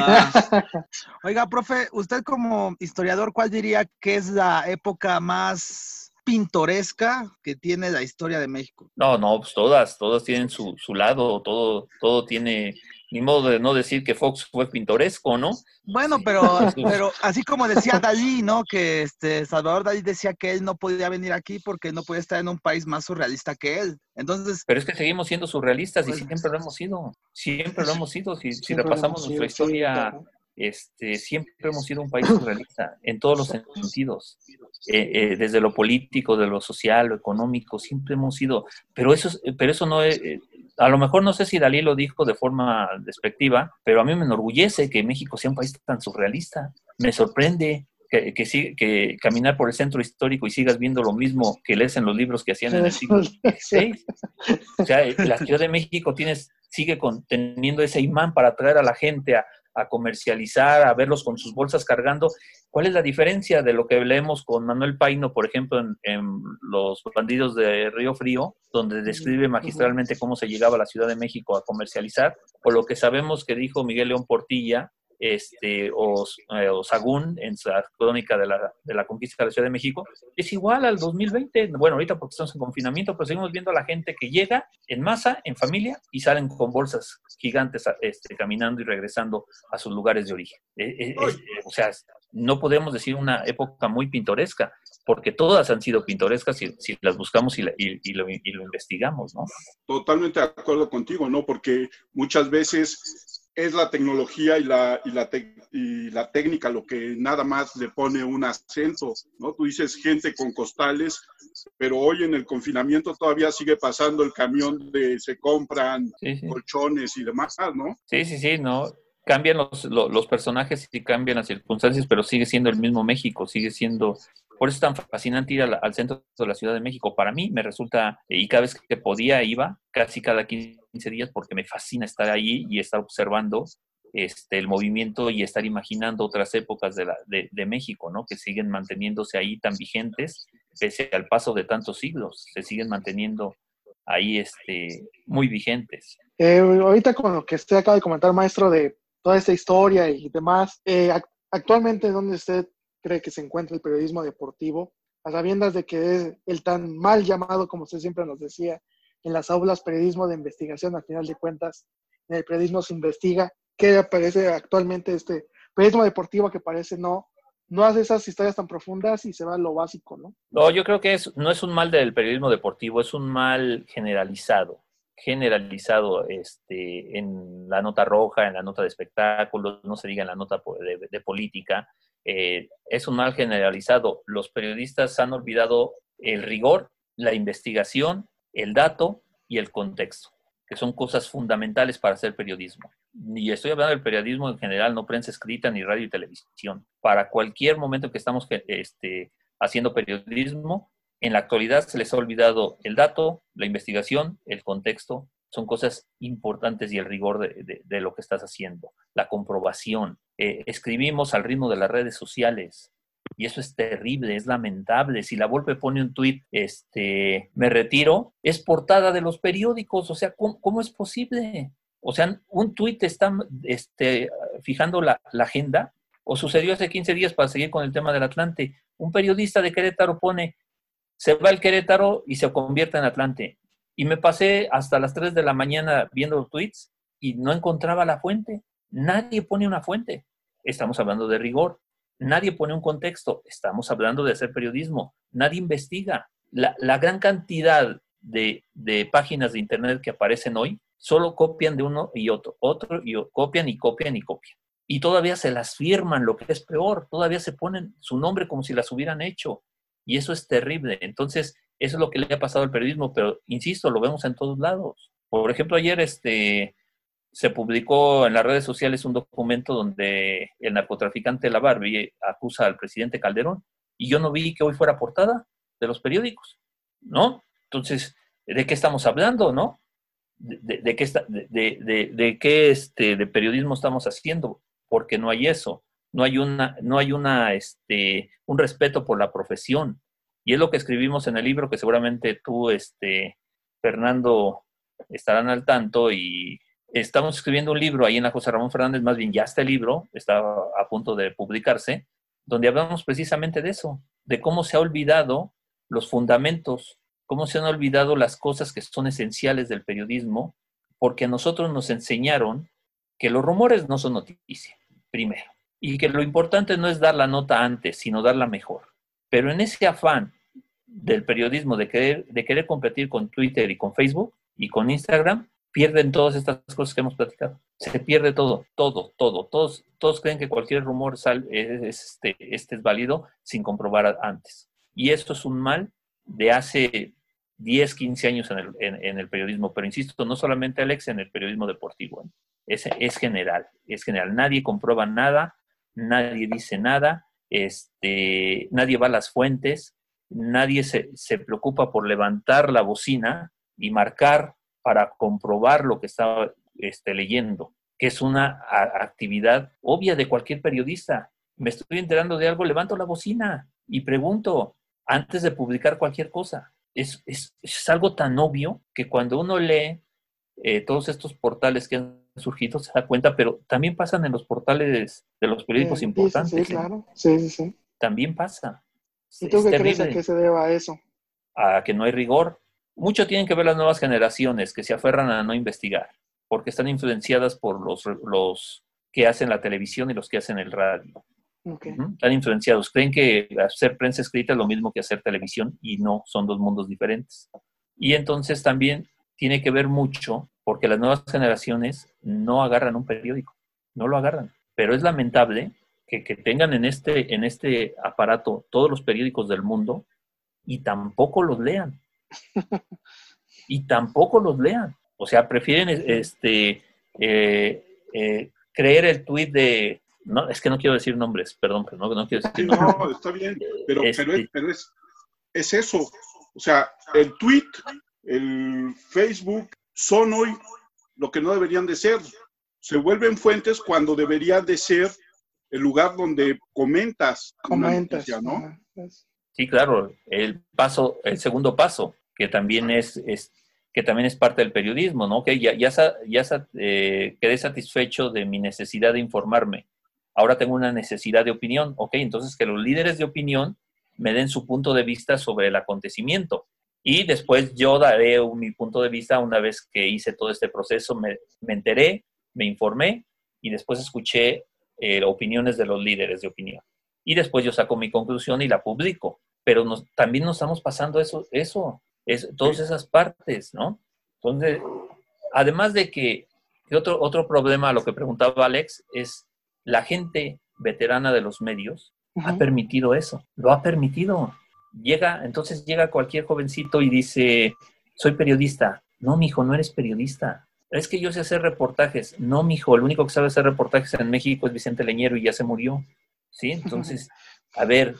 Ah. [LAUGHS] Oiga, profe, usted como historiador, ¿cuál diría que es la época más pintoresca que tiene la historia de México? No, no, pues todas, todas tienen su, su lado, todo, todo tiene, ni modo de no decir que Fox fue pintoresco, ¿no? Bueno, pero, [LAUGHS] pero así como decía Dalí, ¿no? Que este Salvador Dalí decía que él no podía venir aquí porque no podía estar en un país más surrealista que él. Entonces, Pero es que seguimos siendo surrealistas y Pues- siempre lo hemos sido, siempre lo hemos sido, si, repasamos nuestra sido, historia. Este, siempre hemos sido un país surrealista, en todos los [LAUGHS] sentidos, Eh, eh, desde lo político, de lo social, lo económico, siempre hemos sido, pero eso, es- pero eso no es, eh, a lo mejor no sé si Dalí lo dijo de forma despectiva, pero a mí me enorgullece que México sea un país tan surrealista, me sorprende. Que, que, que caminar por el centro histórico y sigas viendo lo mismo que lees en los libros que hacían en el siglo [LAUGHS] XVI. O sea, eh, la Ciudad de México tienes, sigue con, teniendo ese imán para atraer a la gente a, a comercializar, a verlos con sus bolsas cargando. ¿Cuál es la diferencia de lo que leemos con Manuel Paino, por ejemplo, en, en Los bandidos de Río Frío, donde describe magistralmente cómo se llegaba a la Ciudad de México a comercializar, o lo que sabemos que dijo Miguel León Portilla, este, o, eh, o Sagún en su crónica de la, de la conquista de la Ciudad de México, es igual al 2020. Bueno, ahorita porque estamos en confinamiento, pero seguimos viendo a la gente que llega en masa, en familia, y salen con bolsas gigantes este, caminando y regresando a sus lugares de origen. Eh, eh, o sea, no podemos decir una época muy pintoresca, porque todas han sido pintorescas si, si las buscamos y, la- y- y lo, y lo investigamos, ¿no? Totalmente de acuerdo contigo, ¿no? Porque muchas veces es la tecnología y la, y la, tec- y la técnica lo que nada más le pone un acento, ¿no? Tú dices gente con costales, pero hoy en el confinamiento todavía sigue pasando el camión de se compran Sí, sí. colchones y demás, ¿no? Sí, sí, sí, no. Cambian los, lo- los personajes y cambian las circunstancias, pero sigue siendo el mismo México, sigue siendo... Por eso es tan fascinante ir al centro de la Ciudad de México. Para mí me resulta, y cada vez que podía iba, casi cada 15 días, porque me fascina estar ahí y estar observando este, el movimiento y estar imaginando otras épocas de, la, de, de México, ¿no? Que siguen manteniéndose ahí tan vigentes, pese al paso de tantos siglos, se siguen manteniendo ahí este, muy vigentes. Eh, ahorita con lo que usted acaba de comentar, maestro, de toda esta historia y demás, eh, ac- actualmente, ¿dónde usted cree que se encuentra el periodismo deportivo? A sabiendas de que es el tan mal llamado, como usted siempre nos decía, en las aulas periodismo de investigación, al final de cuentas, en el periodismo se investiga. ¿Qué aparece actualmente este periodismo deportivo que parece no, no hace esas historias tan profundas y se va a lo básico, ¿no? No, yo creo que es, no es un mal del periodismo deportivo, es un mal generalizado, generalizado este, en la nota roja, en la nota de espectáculos, no se diga en la nota de, de política, eh, es un mal generalizado. Los periodistas han olvidado el rigor, la investigación, el dato y el contexto, que son cosas fundamentales para hacer periodismo. Y estoy hablando del periodismo en general, no prensa escrita ni radio y televisión. Para cualquier momento que estamos este, haciendo periodismo, en la actualidad se les ha olvidado el dato, la investigación, el contexto, son cosas importantes y el rigor de, de, lo que estás haciendo, la comprobación. Eh, escribimos al ritmo de las redes sociales y eso es terrible, es lamentable. Si la Volpe pone un tuit, este, me retiro, es portada de los periódicos, o sea, ¿cómo, cómo es posible? O sea, un tuit está este, fijando la, la agenda, o sucedió hace 15 días para seguir con el tema del Atlante. Un periodista de Querétaro pone, se va el Querétaro y se convierte en Atlante. Y me pasé hasta las 3 de la mañana viendo los tweets y no encontraba la fuente. Nadie pone una fuente. Estamos hablando de rigor. Nadie pone un contexto. Estamos hablando de hacer periodismo. Nadie investiga. La, la gran cantidad de, de, páginas de Internet que aparecen hoy Solo copian de uno y otro, otro y copian y copian y copian. Y todavía se las firman, lo que es peor, todavía se ponen su nombre como si las hubieran hecho. Y eso es terrible. Entonces, eso es lo que le ha pasado al periodismo, pero insisto, lo vemos en todos lados. Por ejemplo, ayer este, se publicó en las redes sociales un documento donde el narcotraficante La Barbie acusa al presidente Calderón y yo no vi que hoy fuera portada de los periódicos, ¿no? Entonces, ¿de qué estamos hablando, no? ¿De, qué, está, de, de, qué este, de periodismo estamos haciendo? Porque no hay eso, no hay, una, no hay una, este, un respeto por la profesión. Y es lo que escribimos en el libro que seguramente tú, este, Fernando, estarán al tanto y estamos escribiendo un libro ahí en la José Ramón Fernández, más bien ya está el libro, está a punto de publicarse, donde hablamos precisamente de eso, de cómo se ha olvidado los fundamentos, cómo se han olvidado las cosas que son esenciales del periodismo, porque a nosotros nos enseñaron que los rumores no son noticia, primero, y que lo importante no es dar la nota antes, sino darla mejor. Pero en ese afán del periodismo de querer, de querer competir con Twitter y con Facebook y con Instagram, pierden todas estas cosas que hemos platicado. Se pierde todo, todo, todo. Todos, todos creen que cualquier rumor es, este, este es válido sin comprobar antes. Y esto es un mal de hace 10, 15 años en el, en, el periodismo, pero insisto, no solamente Alex, en el periodismo deportivo. ¿eh? Es, es general, es general. Nadie comprueba nada, nadie dice nada, este, nadie va a las fuentes, nadie se, se preocupa por levantar la bocina y marcar para comprobar lo que estaba este, leyendo, que es una actividad obvia de cualquier periodista. Me estoy enterando de algo, levanto la bocina y pregunto antes de publicar cualquier cosa. Es, algo tan obvio que cuando uno lee eh, todos estos portales que han surgido se da cuenta, pero también pasan en los portales de los periódicos importantes. Sí, sí, claro. Sí, sí, sí. También pasa. ¿Y tú qué crees a qué se deba a eso? A que no hay rigor, mucho tienen que ver las nuevas generaciones que se aferran a no investigar, porque están influenciadas por los, los que hacen la televisión y los que hacen el radio. Están influenciados. Creen que hacer prensa escrita es lo mismo que hacer televisión y no, son dos mundos diferentes. Y entonces también tiene que ver mucho porque las nuevas generaciones no agarran un periódico, no lo agarran. Pero es lamentable que, que tengan en este, en este aparato todos los periódicos del mundo y tampoco los lean [LAUGHS] y tampoco los lean. O sea, prefieren este, eh, eh, creer el tuit de... No, es que no quiero decir nombres, perdón, pero no, no quiero decir nombres. No, está bien, pero, este pero, es, es, eso. O sea, el tweet, el Facebook, son hoy lo que no deberían de ser. Se vuelven fuentes cuando deberían de ser el lugar donde comentas. Comentas, ¿no? Sí, claro, el paso, el segundo paso, que también es, que también es parte del periodismo, ¿no? Que ya, ya, ya eh, quedé satisfecho de mi necesidad de informarme. Ahora tengo una necesidad de opinión, ¿ok? Entonces que los líderes de opinión me den su punto de vista sobre el acontecimiento. Y después yo daré mi punto de vista una vez que hice todo este proceso, me, enteré, me informé y después escuché eh, opiniones de los líderes de opinión. Y después yo saco mi conclusión y la publico pero también nos estamos pasando eso, eso, es, todas esas partes, ¿no? Entonces, además de que, otro, otro problema, lo que preguntaba Alex, es la gente veterana de los medios ha permitido eso, lo ha permitido. Llega, entonces llega cualquier jovencito y dice, soy periodista. No, mijo, no eres periodista. Es que yo sé hacer reportajes. No, mijo, el único que sabe hacer reportajes en México es Vicente Leñero y ya se murió. ¿Sí? Entonces, a ver,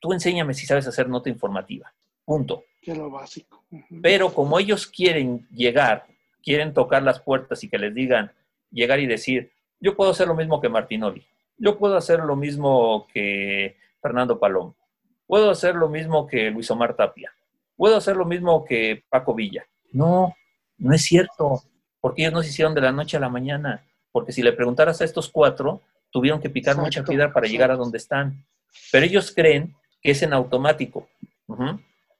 tú enséñame si sabes hacer nota informativa. Punto. Que lo básico. Pero como ellos quieren llegar, quieren tocar las puertas y que les digan, llegar y decir, yo puedo hacer lo mismo que Martinoli, yo puedo hacer lo mismo que Fernando Palomo, puedo hacer lo mismo que Luis Omar Tapia, puedo hacer lo mismo que Paco Villa. No, no es cierto, porque ellos no se hicieron de la noche a la mañana, porque si le preguntaras a estos cuatro, tuvieron que picar mucha piedra para llegar a donde están. Pero ellos creen que es en automático.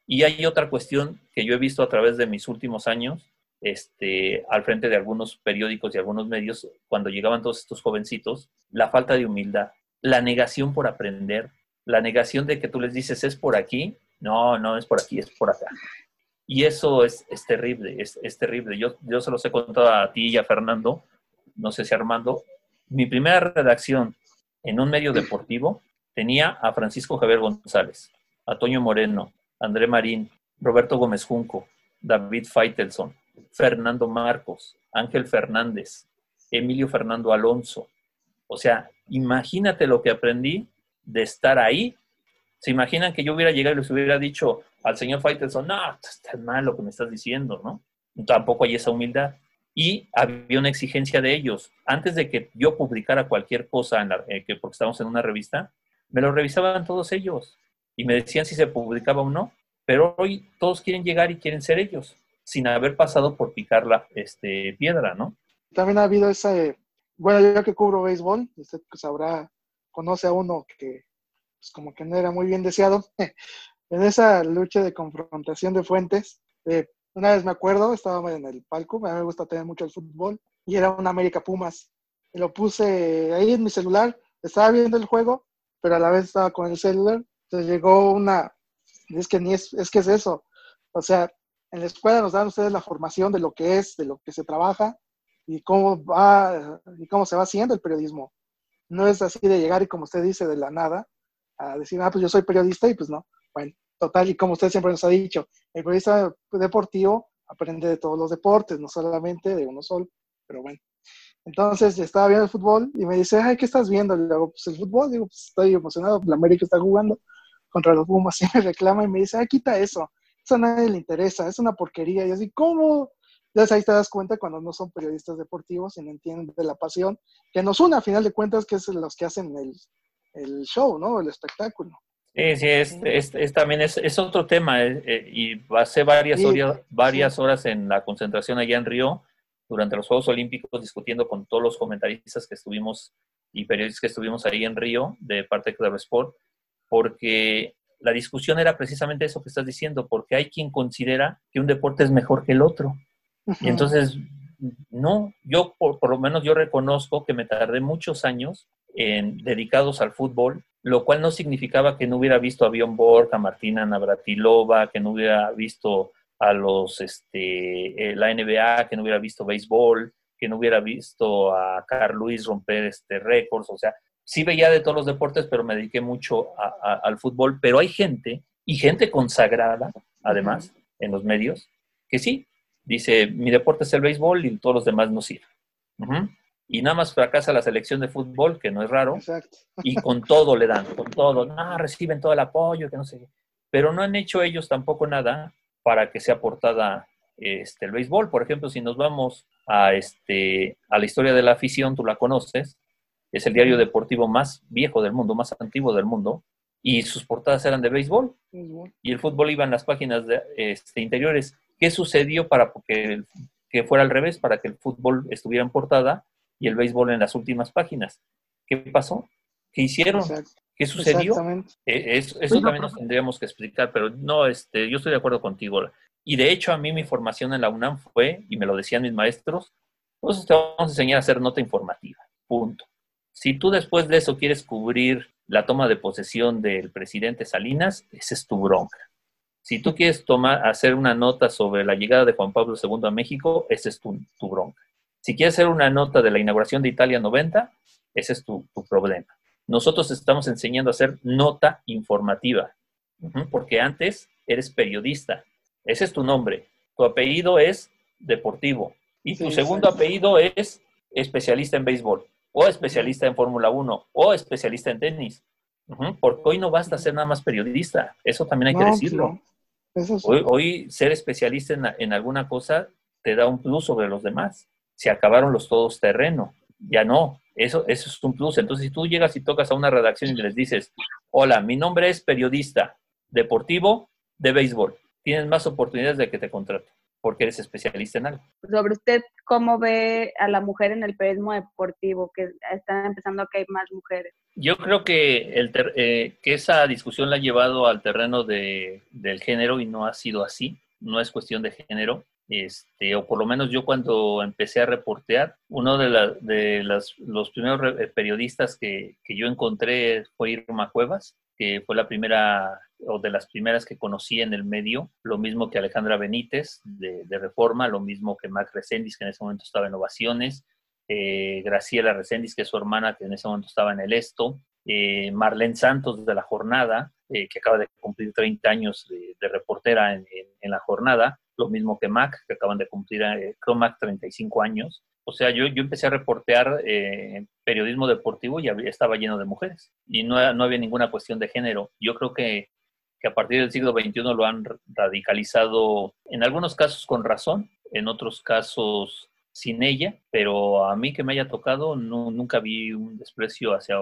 Y hay otra cuestión que yo he visto a través de mis últimos años, este, al frente de algunos periódicos y algunos medios, cuando llegaban todos estos jovencitos, la falta de humildad, la negación por aprender, la negación de que tú les dices es por aquí, no, no es por aquí, es por acá. Y eso es, es terrible, es, es, terrible. Yo, yo se los he contado a ti y a Fernando, no sé si Armando. Mi primera redacción en un medio deportivo tenía a Francisco Javier González, a Toño Moreno, André Marín, Roberto Gómez Junco, David Feitelson, Fernando Marcos, Ángel Fernández, Emilio Fernando Alonso. O sea, imagínate lo que aprendí de estar ahí. ¿Se imaginan que yo hubiera llegado y les hubiera dicho al señor Faitelson, no, está mal lo que me estás diciendo, ¿no? Tampoco hay esa humildad. Y había una exigencia de ellos. Antes de que yo publicara cualquier cosa, en la, eh, que porque estábamos en una revista, me lo revisaban todos ellos y me decían si se publicaba o no. Pero hoy todos quieren llegar y quieren ser ellos, sin haber pasado por picar la este, piedra, ¿no? También ha habido ese, bueno, yo que cubro béisbol, usted sabrá, conoce a uno que pues como que no era muy bien deseado. [LAUGHS] en esa lucha de confrontación de fuentes, eh, una vez me acuerdo, estaba en el palco, a mí me gusta tener mucho el fútbol, y era un América Pumas. Lo puse ahí en mi celular, estaba viendo el juego, pero a la vez estaba con el celular. Entonces llegó una, es que ni es, es que es eso. O sea, en la escuela nos dan ustedes la formación de lo que es, de lo que se trabaja y cómo va y cómo se va haciendo el periodismo. No es así de llegar y como usted dice de la nada a decir, ah, pues yo soy periodista y pues no. Bueno, total, y como usted siempre nos ha dicho, el periodista deportivo aprende de todos los deportes, no solamente de uno solo, pero bueno. Entonces, estaba viendo el fútbol y me dice, ay, ¿qué estás viendo? Le digo, pues el fútbol, digo, pues estoy emocionado, la América está jugando contra los Pumas [LAUGHS] y me reclama y me dice, ah, quita eso, eso a nadie le interesa, es una porquería. Y así, ¿cómo? Entonces ahí te das cuenta cuando no son periodistas deportivos y no entienden de la pasión que nos une a final de cuentas, que es los que hacen el, el show, ¿no? El espectáculo. Sí, sí, es, es, también es, es, otro tema eh, eh, y pasé varias, horas, varias horas en la concentración allá en Río durante los Juegos Olímpicos discutiendo con todos los comentaristas que estuvimos y periodistas que estuvimos ahí en Río de parte de Club Sport porque la discusión era precisamente eso que estás diciendo, porque hay quien considera que un deporte es mejor que el otro. Y entonces, no, yo por, lo menos yo reconozco que me tardé muchos años en, dedicados al fútbol, lo cual no significaba que no hubiera visto a Bjorn Borg, a Martina Navratilova, que no hubiera visto a los, este, eh, la NBA, que no hubiera visto béisbol, que no hubiera visto a Carl Luis romper este récords, o sea, sí veía de todos los deportes, pero me dediqué mucho al fútbol. Pero hay gente, y gente consagrada, además, en los medios, que sí, dice, mi deporte es el béisbol y todos los demás no sirven. Y nada más fracasa la selección de fútbol, que no es raro, y con todo le dan, con todo, no, reciben todo el apoyo, que no sé Pero no han hecho ellos tampoco nada para que sea portada este, el béisbol. Por ejemplo, si nos vamos a, este, a la historia de la afición, tú la conoces, es el diario deportivo más viejo del mundo, más antiguo del mundo, y sus portadas eran de béisbol, y el fútbol iba en las páginas de, este, interiores. ¿Qué sucedió para que, que fuera al revés, para que el fútbol estuviera en portada y el béisbol en las últimas páginas? ¿Qué pasó? ¿Qué hicieron? ¿Qué sucedió? E, eso, eso también nos tendríamos que explicar, pero no, este, yo estoy de acuerdo contigo. Y de hecho, a mí mi formación en la UNAM fue, y me lo decían mis maestros, pues te vamos a enseñar a hacer nota informativa. Punto. Si tú después de eso quieres cubrir la toma de posesión del presidente Salinas, esa es tu bronca. Si tú quieres tomar, hacer una nota sobre la llegada de Juan Pablo II a México, esa es tu, bronca. Si quieres hacer una nota de la inauguración de Italia 90, ese es tu, problema. Nosotros estamos enseñando a hacer nota informativa, porque antes eres periodista. Ese es tu nombre. Tu apellido es deportivo y tu segundo apellido es especialista en béisbol o especialista en Fórmula 1 o especialista en tenis. Porque hoy no basta ser nada más periodista, eso también hay que decirlo. hoy, ser especialista en, alguna cosa te da un plus sobre los demás. Se acabaron los todos terreno, ya no, eso, eso es un plus. Entonces, si tú llegas y tocas a una redacción y les dices, hola, mi nombre es periodista deportivo de béisbol, tienes más oportunidades de que te contraten porque eres especialista en algo. Sobre usted, ¿cómo ve a la mujer en el periodismo deportivo? Que están empezando a caer más mujeres. Yo creo que, el eh, que esa discusión la ha llevado al terreno de, del género y no ha sido así, no es cuestión de género. Este, o por lo menos yo cuando empecé a reportear, uno de, de las, los primeros periodistas que, que, yo encontré fue Irma Cuevas, que fue la primera o de las primeras que conocí en el medio, lo mismo que Alejandra Benítez de, Reforma, lo mismo que Mac Reséndiz, que en ese momento estaba en Ovaciones, eh, Graciela Reséndiz, que es su hermana, que en ese momento estaba en el Esto, eh, Marlene Santos de La Jornada, eh, que acaba de cumplir 30 años de, reportera en, La Jornada, lo mismo que Mac, que acaban de cumplir, eh, creo Mac 35 años. O sea, yo, yo empecé a reportear eh, periodismo deportivo y estaba lleno de mujeres y no, no había ninguna cuestión de género. Yo creo que, que a partir del siglo XXI lo han radicalizado, en algunos casos con razón, en otros casos sin ella, pero a mí que me haya tocado, nunca vi un desprecio hacia,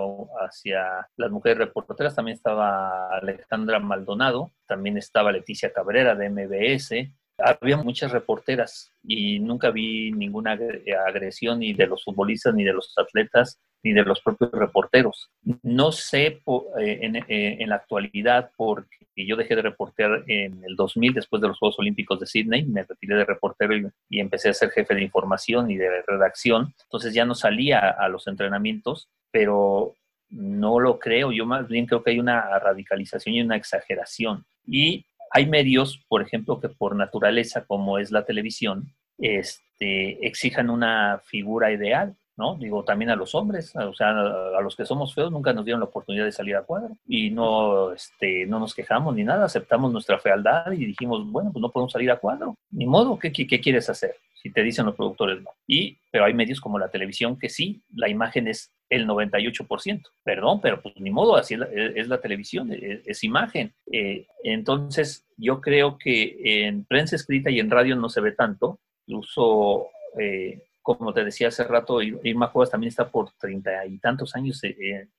hacia las mujeres reporteras. También estaba Alejandra Maldonado, también estaba Leticia Cabrera de MBS, había muchas reporteras y nunca vi ninguna agresión ni de los futbolistas, ni de los atletas, ni de los propios reporteros. No sé eh, eh, en, la actualidad, porque yo dejé de reportear en el 2000 después de los Juegos Olímpicos de Sydney, me retiré de reportero y, empecé a ser jefe de información y de redacción, entonces ya no salía a los entrenamientos, pero no lo creo, yo más bien creo que hay una radicalización y una exageración. Y hay medios, por ejemplo, que por naturaleza, como es la televisión, este, exijan una figura ideal, ¿no? Digo, también a los hombres, o sea, a los que somos feos nunca nos dieron la oportunidad de salir a cuadro y no, este, no nos quejamos ni nada, aceptamos nuestra fealdad y dijimos, bueno, pues no podemos salir a cuadro, ni modo, ¿qué, qué, qué quieres hacer? Si te dicen los productores no. Y, pero hay medios como la televisión que sí, la imagen es el 98%. Perdón, pero pues ni modo, así es la, televisión, es, imagen. Eh, entonces, yo creo que en prensa escrita y en radio no se ve tanto. Incluso, eh, como te decía hace rato, Irma Cuevas también está por treinta y tantos años en,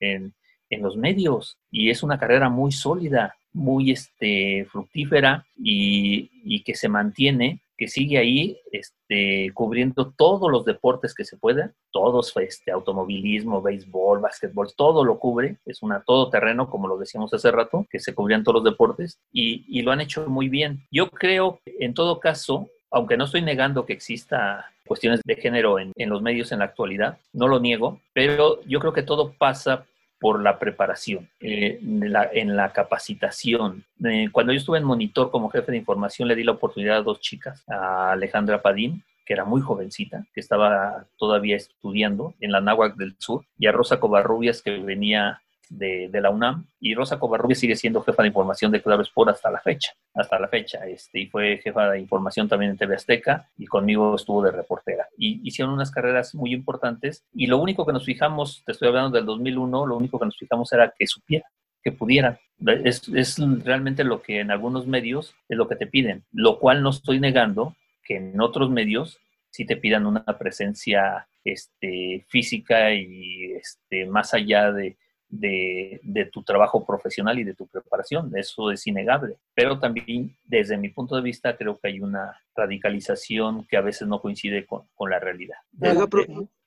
en, los medios y es una carrera muy sólida, muy este, fructífera y, que se mantiene que sigue ahí este, cubriendo todos los deportes que se puedan, todos, este, automovilismo, béisbol, básquetbol, todo lo cubre, es una todoterreno, como lo decíamos hace rato, que se cubrían todos los deportes y, y lo han hecho muy bien. Yo creo, en todo caso, aunque no estoy negando que exista cuestiones de género en, los medios en la actualidad, no lo niego, pero yo creo que todo pasa por la preparación, eh, en, la, capacitación. Eh, cuando yo estuve en Monitor como jefe de información, le di la oportunidad a dos chicas, a Alejandra Padín, que era muy jovencita, que estaba todavía estudiando en la Náhuac del Sur, y a Rosa Covarrubias, que venía de, la UNAM y Rosa Covarrubias sigue siendo jefa de información de Claro Sport hasta la fecha, hasta la fecha, este, y fue jefa de información también en TV Azteca y conmigo estuvo de reportera. Y hicieron unas carreras muy importantes y lo único que nos fijamos, te estoy hablando del 2001, lo único que nos fijamos era que supiera, que pudiera. Es, es realmente lo que en algunos medios es lo que te piden, lo cual no estoy negando que en otros medios sí te pidan una presencia este, física y este, más allá de, de, tu trabajo profesional y de tu preparación. Eso es innegable. Pero también, desde mi punto de vista, creo que hay una radicalización que a veces no coincide con, la realidad. Oiga,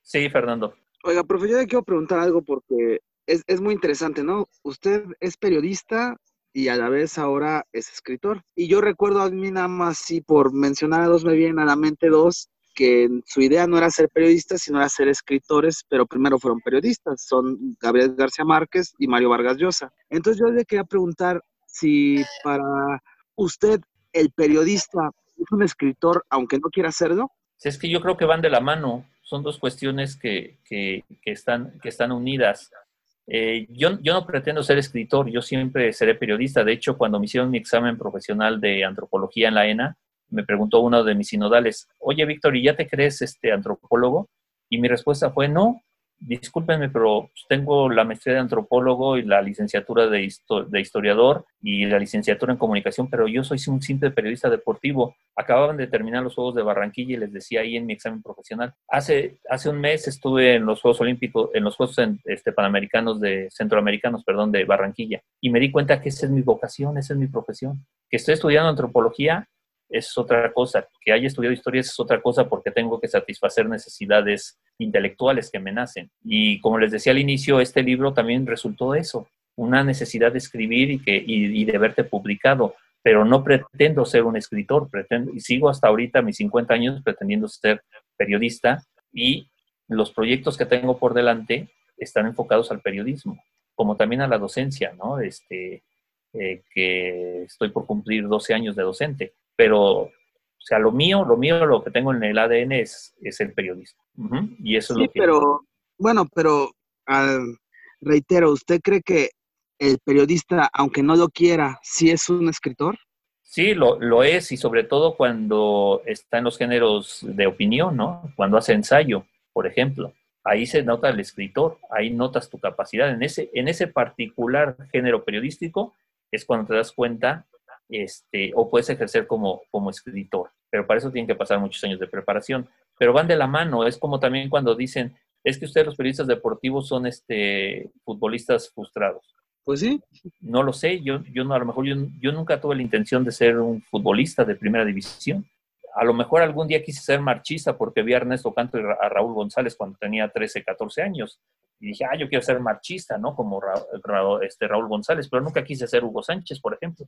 sí, Fernando. Oiga, profe, yo le quiero preguntar algo porque es, es muy interesante, ¿no? Usted es periodista y a la vez ahora es escritor. Y yo recuerdo a mí nada más, sí, por mencionar a dos, me vienen a la mente dos, que su idea no era ser periodistas, sino era ser escritores, pero primero fueron periodistas, son Gabriel García Márquez y Mario Vargas Llosa. Entonces yo le quería preguntar si para usted el periodista es un escritor, aunque no quiera hacerlo. Es que yo creo que van de la mano, son dos cuestiones que, que, están, que están unidas. Eh, yo, yo no pretendo ser escritor, yo siempre seré periodista. De hecho, cuando me hicieron mi examen profesional de antropología en la ENA, me preguntó uno de mis sinodales, oye Víctor, ¿y ya te crees este antropólogo? Y mi respuesta fue, no, discúlpenme, pero tengo la maestría de antropólogo y la licenciatura de, de, historiador y la licenciatura en comunicación, pero yo soy un simple periodista deportivo. Acababan de terminar los Juegos de Barranquilla y les decía ahí en mi examen profesional. Hace, hace un mes estuve en los Juegos Olímpicos, en los Juegos este, Panamericanos de, Centroamericanos, perdón, de Barranquilla, y me di cuenta que esa es mi vocación, esa es mi profesión, que estoy estudiando antropología es otra cosa. Que haya estudiado historia es otra cosa porque tengo que satisfacer necesidades intelectuales que me nacen. Y como les decía al inicio, este libro también resultó eso, una necesidad de escribir y, que, y, de verte publicado. Pero no pretendo ser un escritor, pretendo, y sigo hasta ahorita, mis 50 años, pretendiendo ser periodista y los proyectos que tengo por delante están enfocados al periodismo, como también a la docencia, ¿no? Este, eh, que estoy por cumplir 12 años de docente, pero, o sea, lo mío, lo mío, lo que tengo en el ADN es, es el periodismo. Y eso es lo que... pero, bueno, pero reitero, ¿usted cree que el periodista, aunque no lo quiera, sí es un escritor? Sí, lo, lo, es, y sobre todo cuando está en los géneros de opinión, ¿no? Cuando hace ensayo, por ejemplo. Ahí se nota el escritor, ahí notas tu capacidad. En ese, en ese particular género periodístico es cuando te das cuenta este, o puedes ejercer como, como escritor. Pero para eso tienen que pasar muchos años de preparación. Pero van de la mano, es como también cuando dicen, es que ustedes los periodistas deportivos son este, futbolistas frustrados. Pues sí. No lo sé, yo, yo no, a lo mejor yo, yo nunca tuve la intención de ser un futbolista de primera división. A lo mejor algún día quise ser marchista porque vi a Ernesto Canto y a Raúl González cuando tenía 13, 14 años. Y dije, ah, yo quiero ser marchista, ¿no? Como este, Raúl González, pero nunca quise ser Hugo Sánchez, por ejemplo.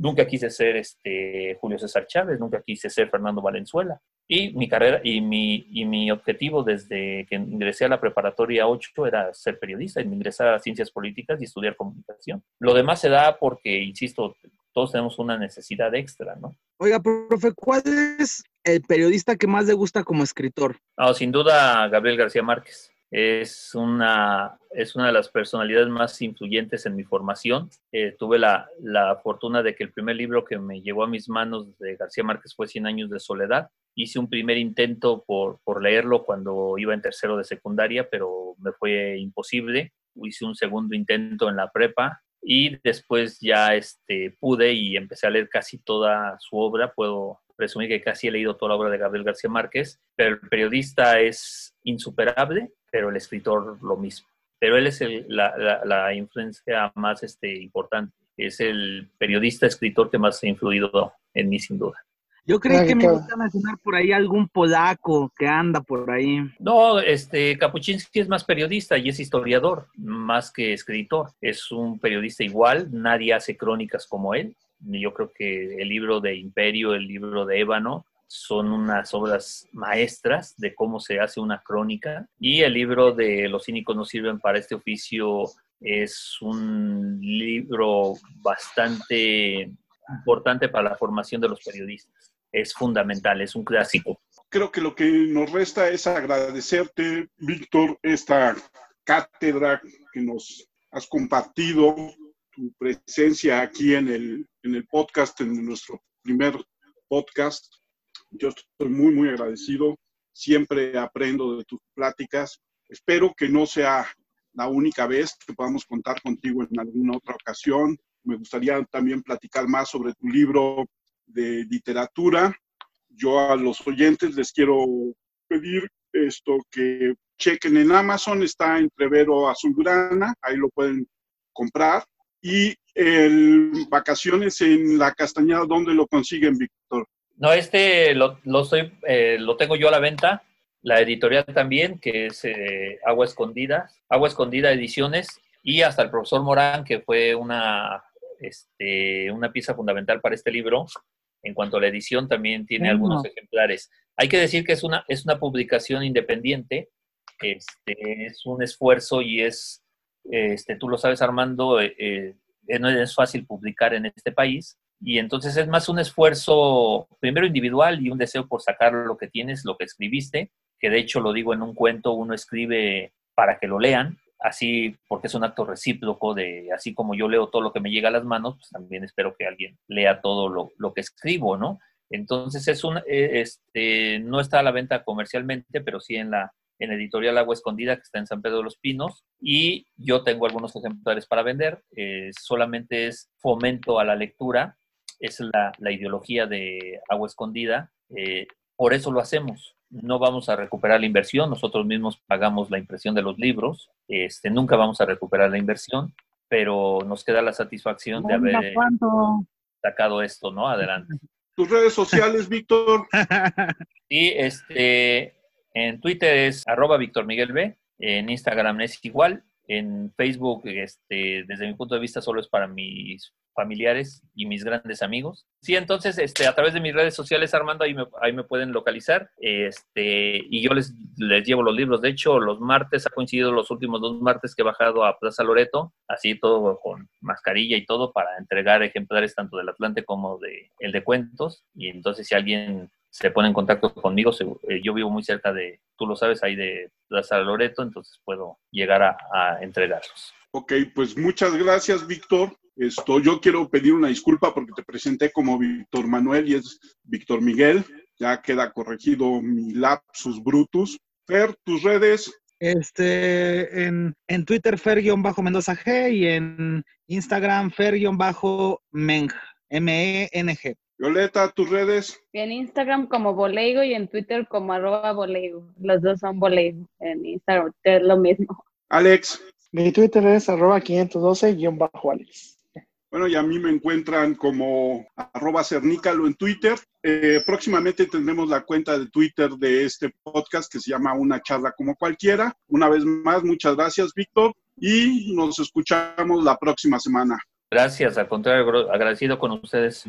Nunca quise ser este, Julio César Chávez, nunca quise ser Fernando Valenzuela. Y mi carrera y mi, y mi objetivo desde que ingresé a la preparatoria 8 era ser periodista, ingresar a ciencias políticas y estudiar comunicación. Lo demás se da porque, insisto, todos tenemos una necesidad extra, ¿no? Oiga, profe, ¿cuál es el periodista que más le gusta como escritor? No, sin duda, Gabriel García Márquez es una, es una de las personalidades más influyentes en mi formación. Eh, tuve la, la, fortuna de que el primer libro que me llegó a mis manos de García Márquez fue Cien años de soledad. Hice un primer intento por, por leerlo cuando iba en tercero de secundaria, pero me fue imposible. Hice un segundo intento en la prepa y después ya este, pude y empecé a leer casi toda su obra. Puedo presumir que casi he leído toda la obra de Gabriel García Márquez, pero el periodista es insuperable pero el escritor lo mismo. Pero él es la, la, influencia más este, importante. Es el periodista, escritor que más ha influido en mí, sin duda. Yo creí que me iba a mencionar por ahí algún polaco que anda por ahí. No, este Kapuczynski es más periodista y es historiador, más que escritor. Es un periodista igual, nadie hace crónicas como él. Yo creo que el libro de Imperio, el libro de Ébano, son unas obras maestras de cómo se hace una crónica y el libro de Los cínicos no sirven para este oficio es un libro bastante importante para la formación de los periodistas. Es fundamental, es un clásico. Creo que lo que nos resta es agradecerte, Víctor, esta cátedra que nos has compartido, tu presencia aquí en el, en el podcast, en nuestro primer podcast. Yo estoy muy, muy agradecido. Siempre aprendo de tus pláticas. Espero que no sea la única vez que podamos contar contigo en alguna otra ocasión. Me gustaría también platicar más sobre tu libro de literatura. Yo a los oyentes les quiero pedir esto que chequen en Amazon, está Entrevero Azulgrana, ahí lo pueden comprar. Y el Vacaciones en la Castañada, ¿dónde lo consiguen, Víctor? No, este lo, lo, eh, lo tengo yo a la venta, la editorial también, que es eh, Agua Escondida, Agua Escondida Ediciones, y hasta el profesor Morán, que fue una, este, una pieza fundamental para este libro. En cuanto a la edición, también tiene algunos ejemplares. Hay que decir que es una, es una publicación independiente, este, es un esfuerzo y es, este, tú lo sabes Armando, eh, no es fácil publicar en este país, y entonces es más un esfuerzo, primero individual y un deseo por sacar lo que tienes, lo que escribiste, que de hecho lo digo en un cuento, uno escribe para que lo lean, así porque es un acto recíproco de, así como yo leo todo lo que me llega a las manos, pues también espero que alguien lea todo lo, lo que escribo, ¿no? Entonces es un, e, este, no está a la venta comercialmente, pero sí en la en Editorial Agua Escondida, que está en San Pedro de los Pinos, y yo tengo algunos ejemplares para vender. Eh, solamente es fomento a la lectura es la, ideología de agua escondida. Eh, por eso lo hacemos. No vamos a recuperar la inversión, nosotros mismos pagamos la impresión de los libros, este, nunca vamos a recuperar la inversión, pero nos queda la satisfacción de haber sacado esto, ¿no? Adelante. ¿Tus redes sociales, Víctor? [LAUGHS] Sí, este, en Twitter es arroba Víctor Miguel B, en Instagram es igual, en Facebook, este, desde mi punto de vista, solo es para mis familiares y mis grandes amigos. Sí, entonces, este, a través de mis redes sociales, Armando, ahí me, ahí me pueden localizar. Este, y yo les, les llevo los libros. De hecho, los martes ha coincidido los últimos dos martes que he bajado a Plaza Loreto, así todo con mascarilla y todo, para entregar ejemplares tanto del Atlante como de el de cuentos. Y entonces, si alguien se pone en contacto conmigo, eh, yo vivo muy cerca de, tú lo sabes, ahí de Plaza Loreto, entonces puedo llegar a, a entregarlos. Ok, pues muchas gracias, Víctor. Esto, yo quiero pedir una disculpa porque te presenté como Víctor Manuel y es Víctor Miguel. Ya queda corregido mi lapsus brutus. Fer, tus redes. Este, en, en Twitter, Fer-Mendoza G y en Instagram, Fer-Meng, M-E-N-G. Violeta, tus redes. En Instagram como Boleigo y en Twitter como arroba Boleigo. Los dos son Boleigo. En Instagram es lo mismo. Alex. Mi Twitter es arroba 512-Alex. Bueno, y a mí me encuentran como arroba cernícalo en Twitter. Eh, próximamente tendremos la cuenta de Twitter de este podcast que se llama Una charla como cualquiera. Una vez más, muchas gracias, Víctor, y nos escuchamos la próxima semana. Gracias, al contrario, agradecido con ustedes.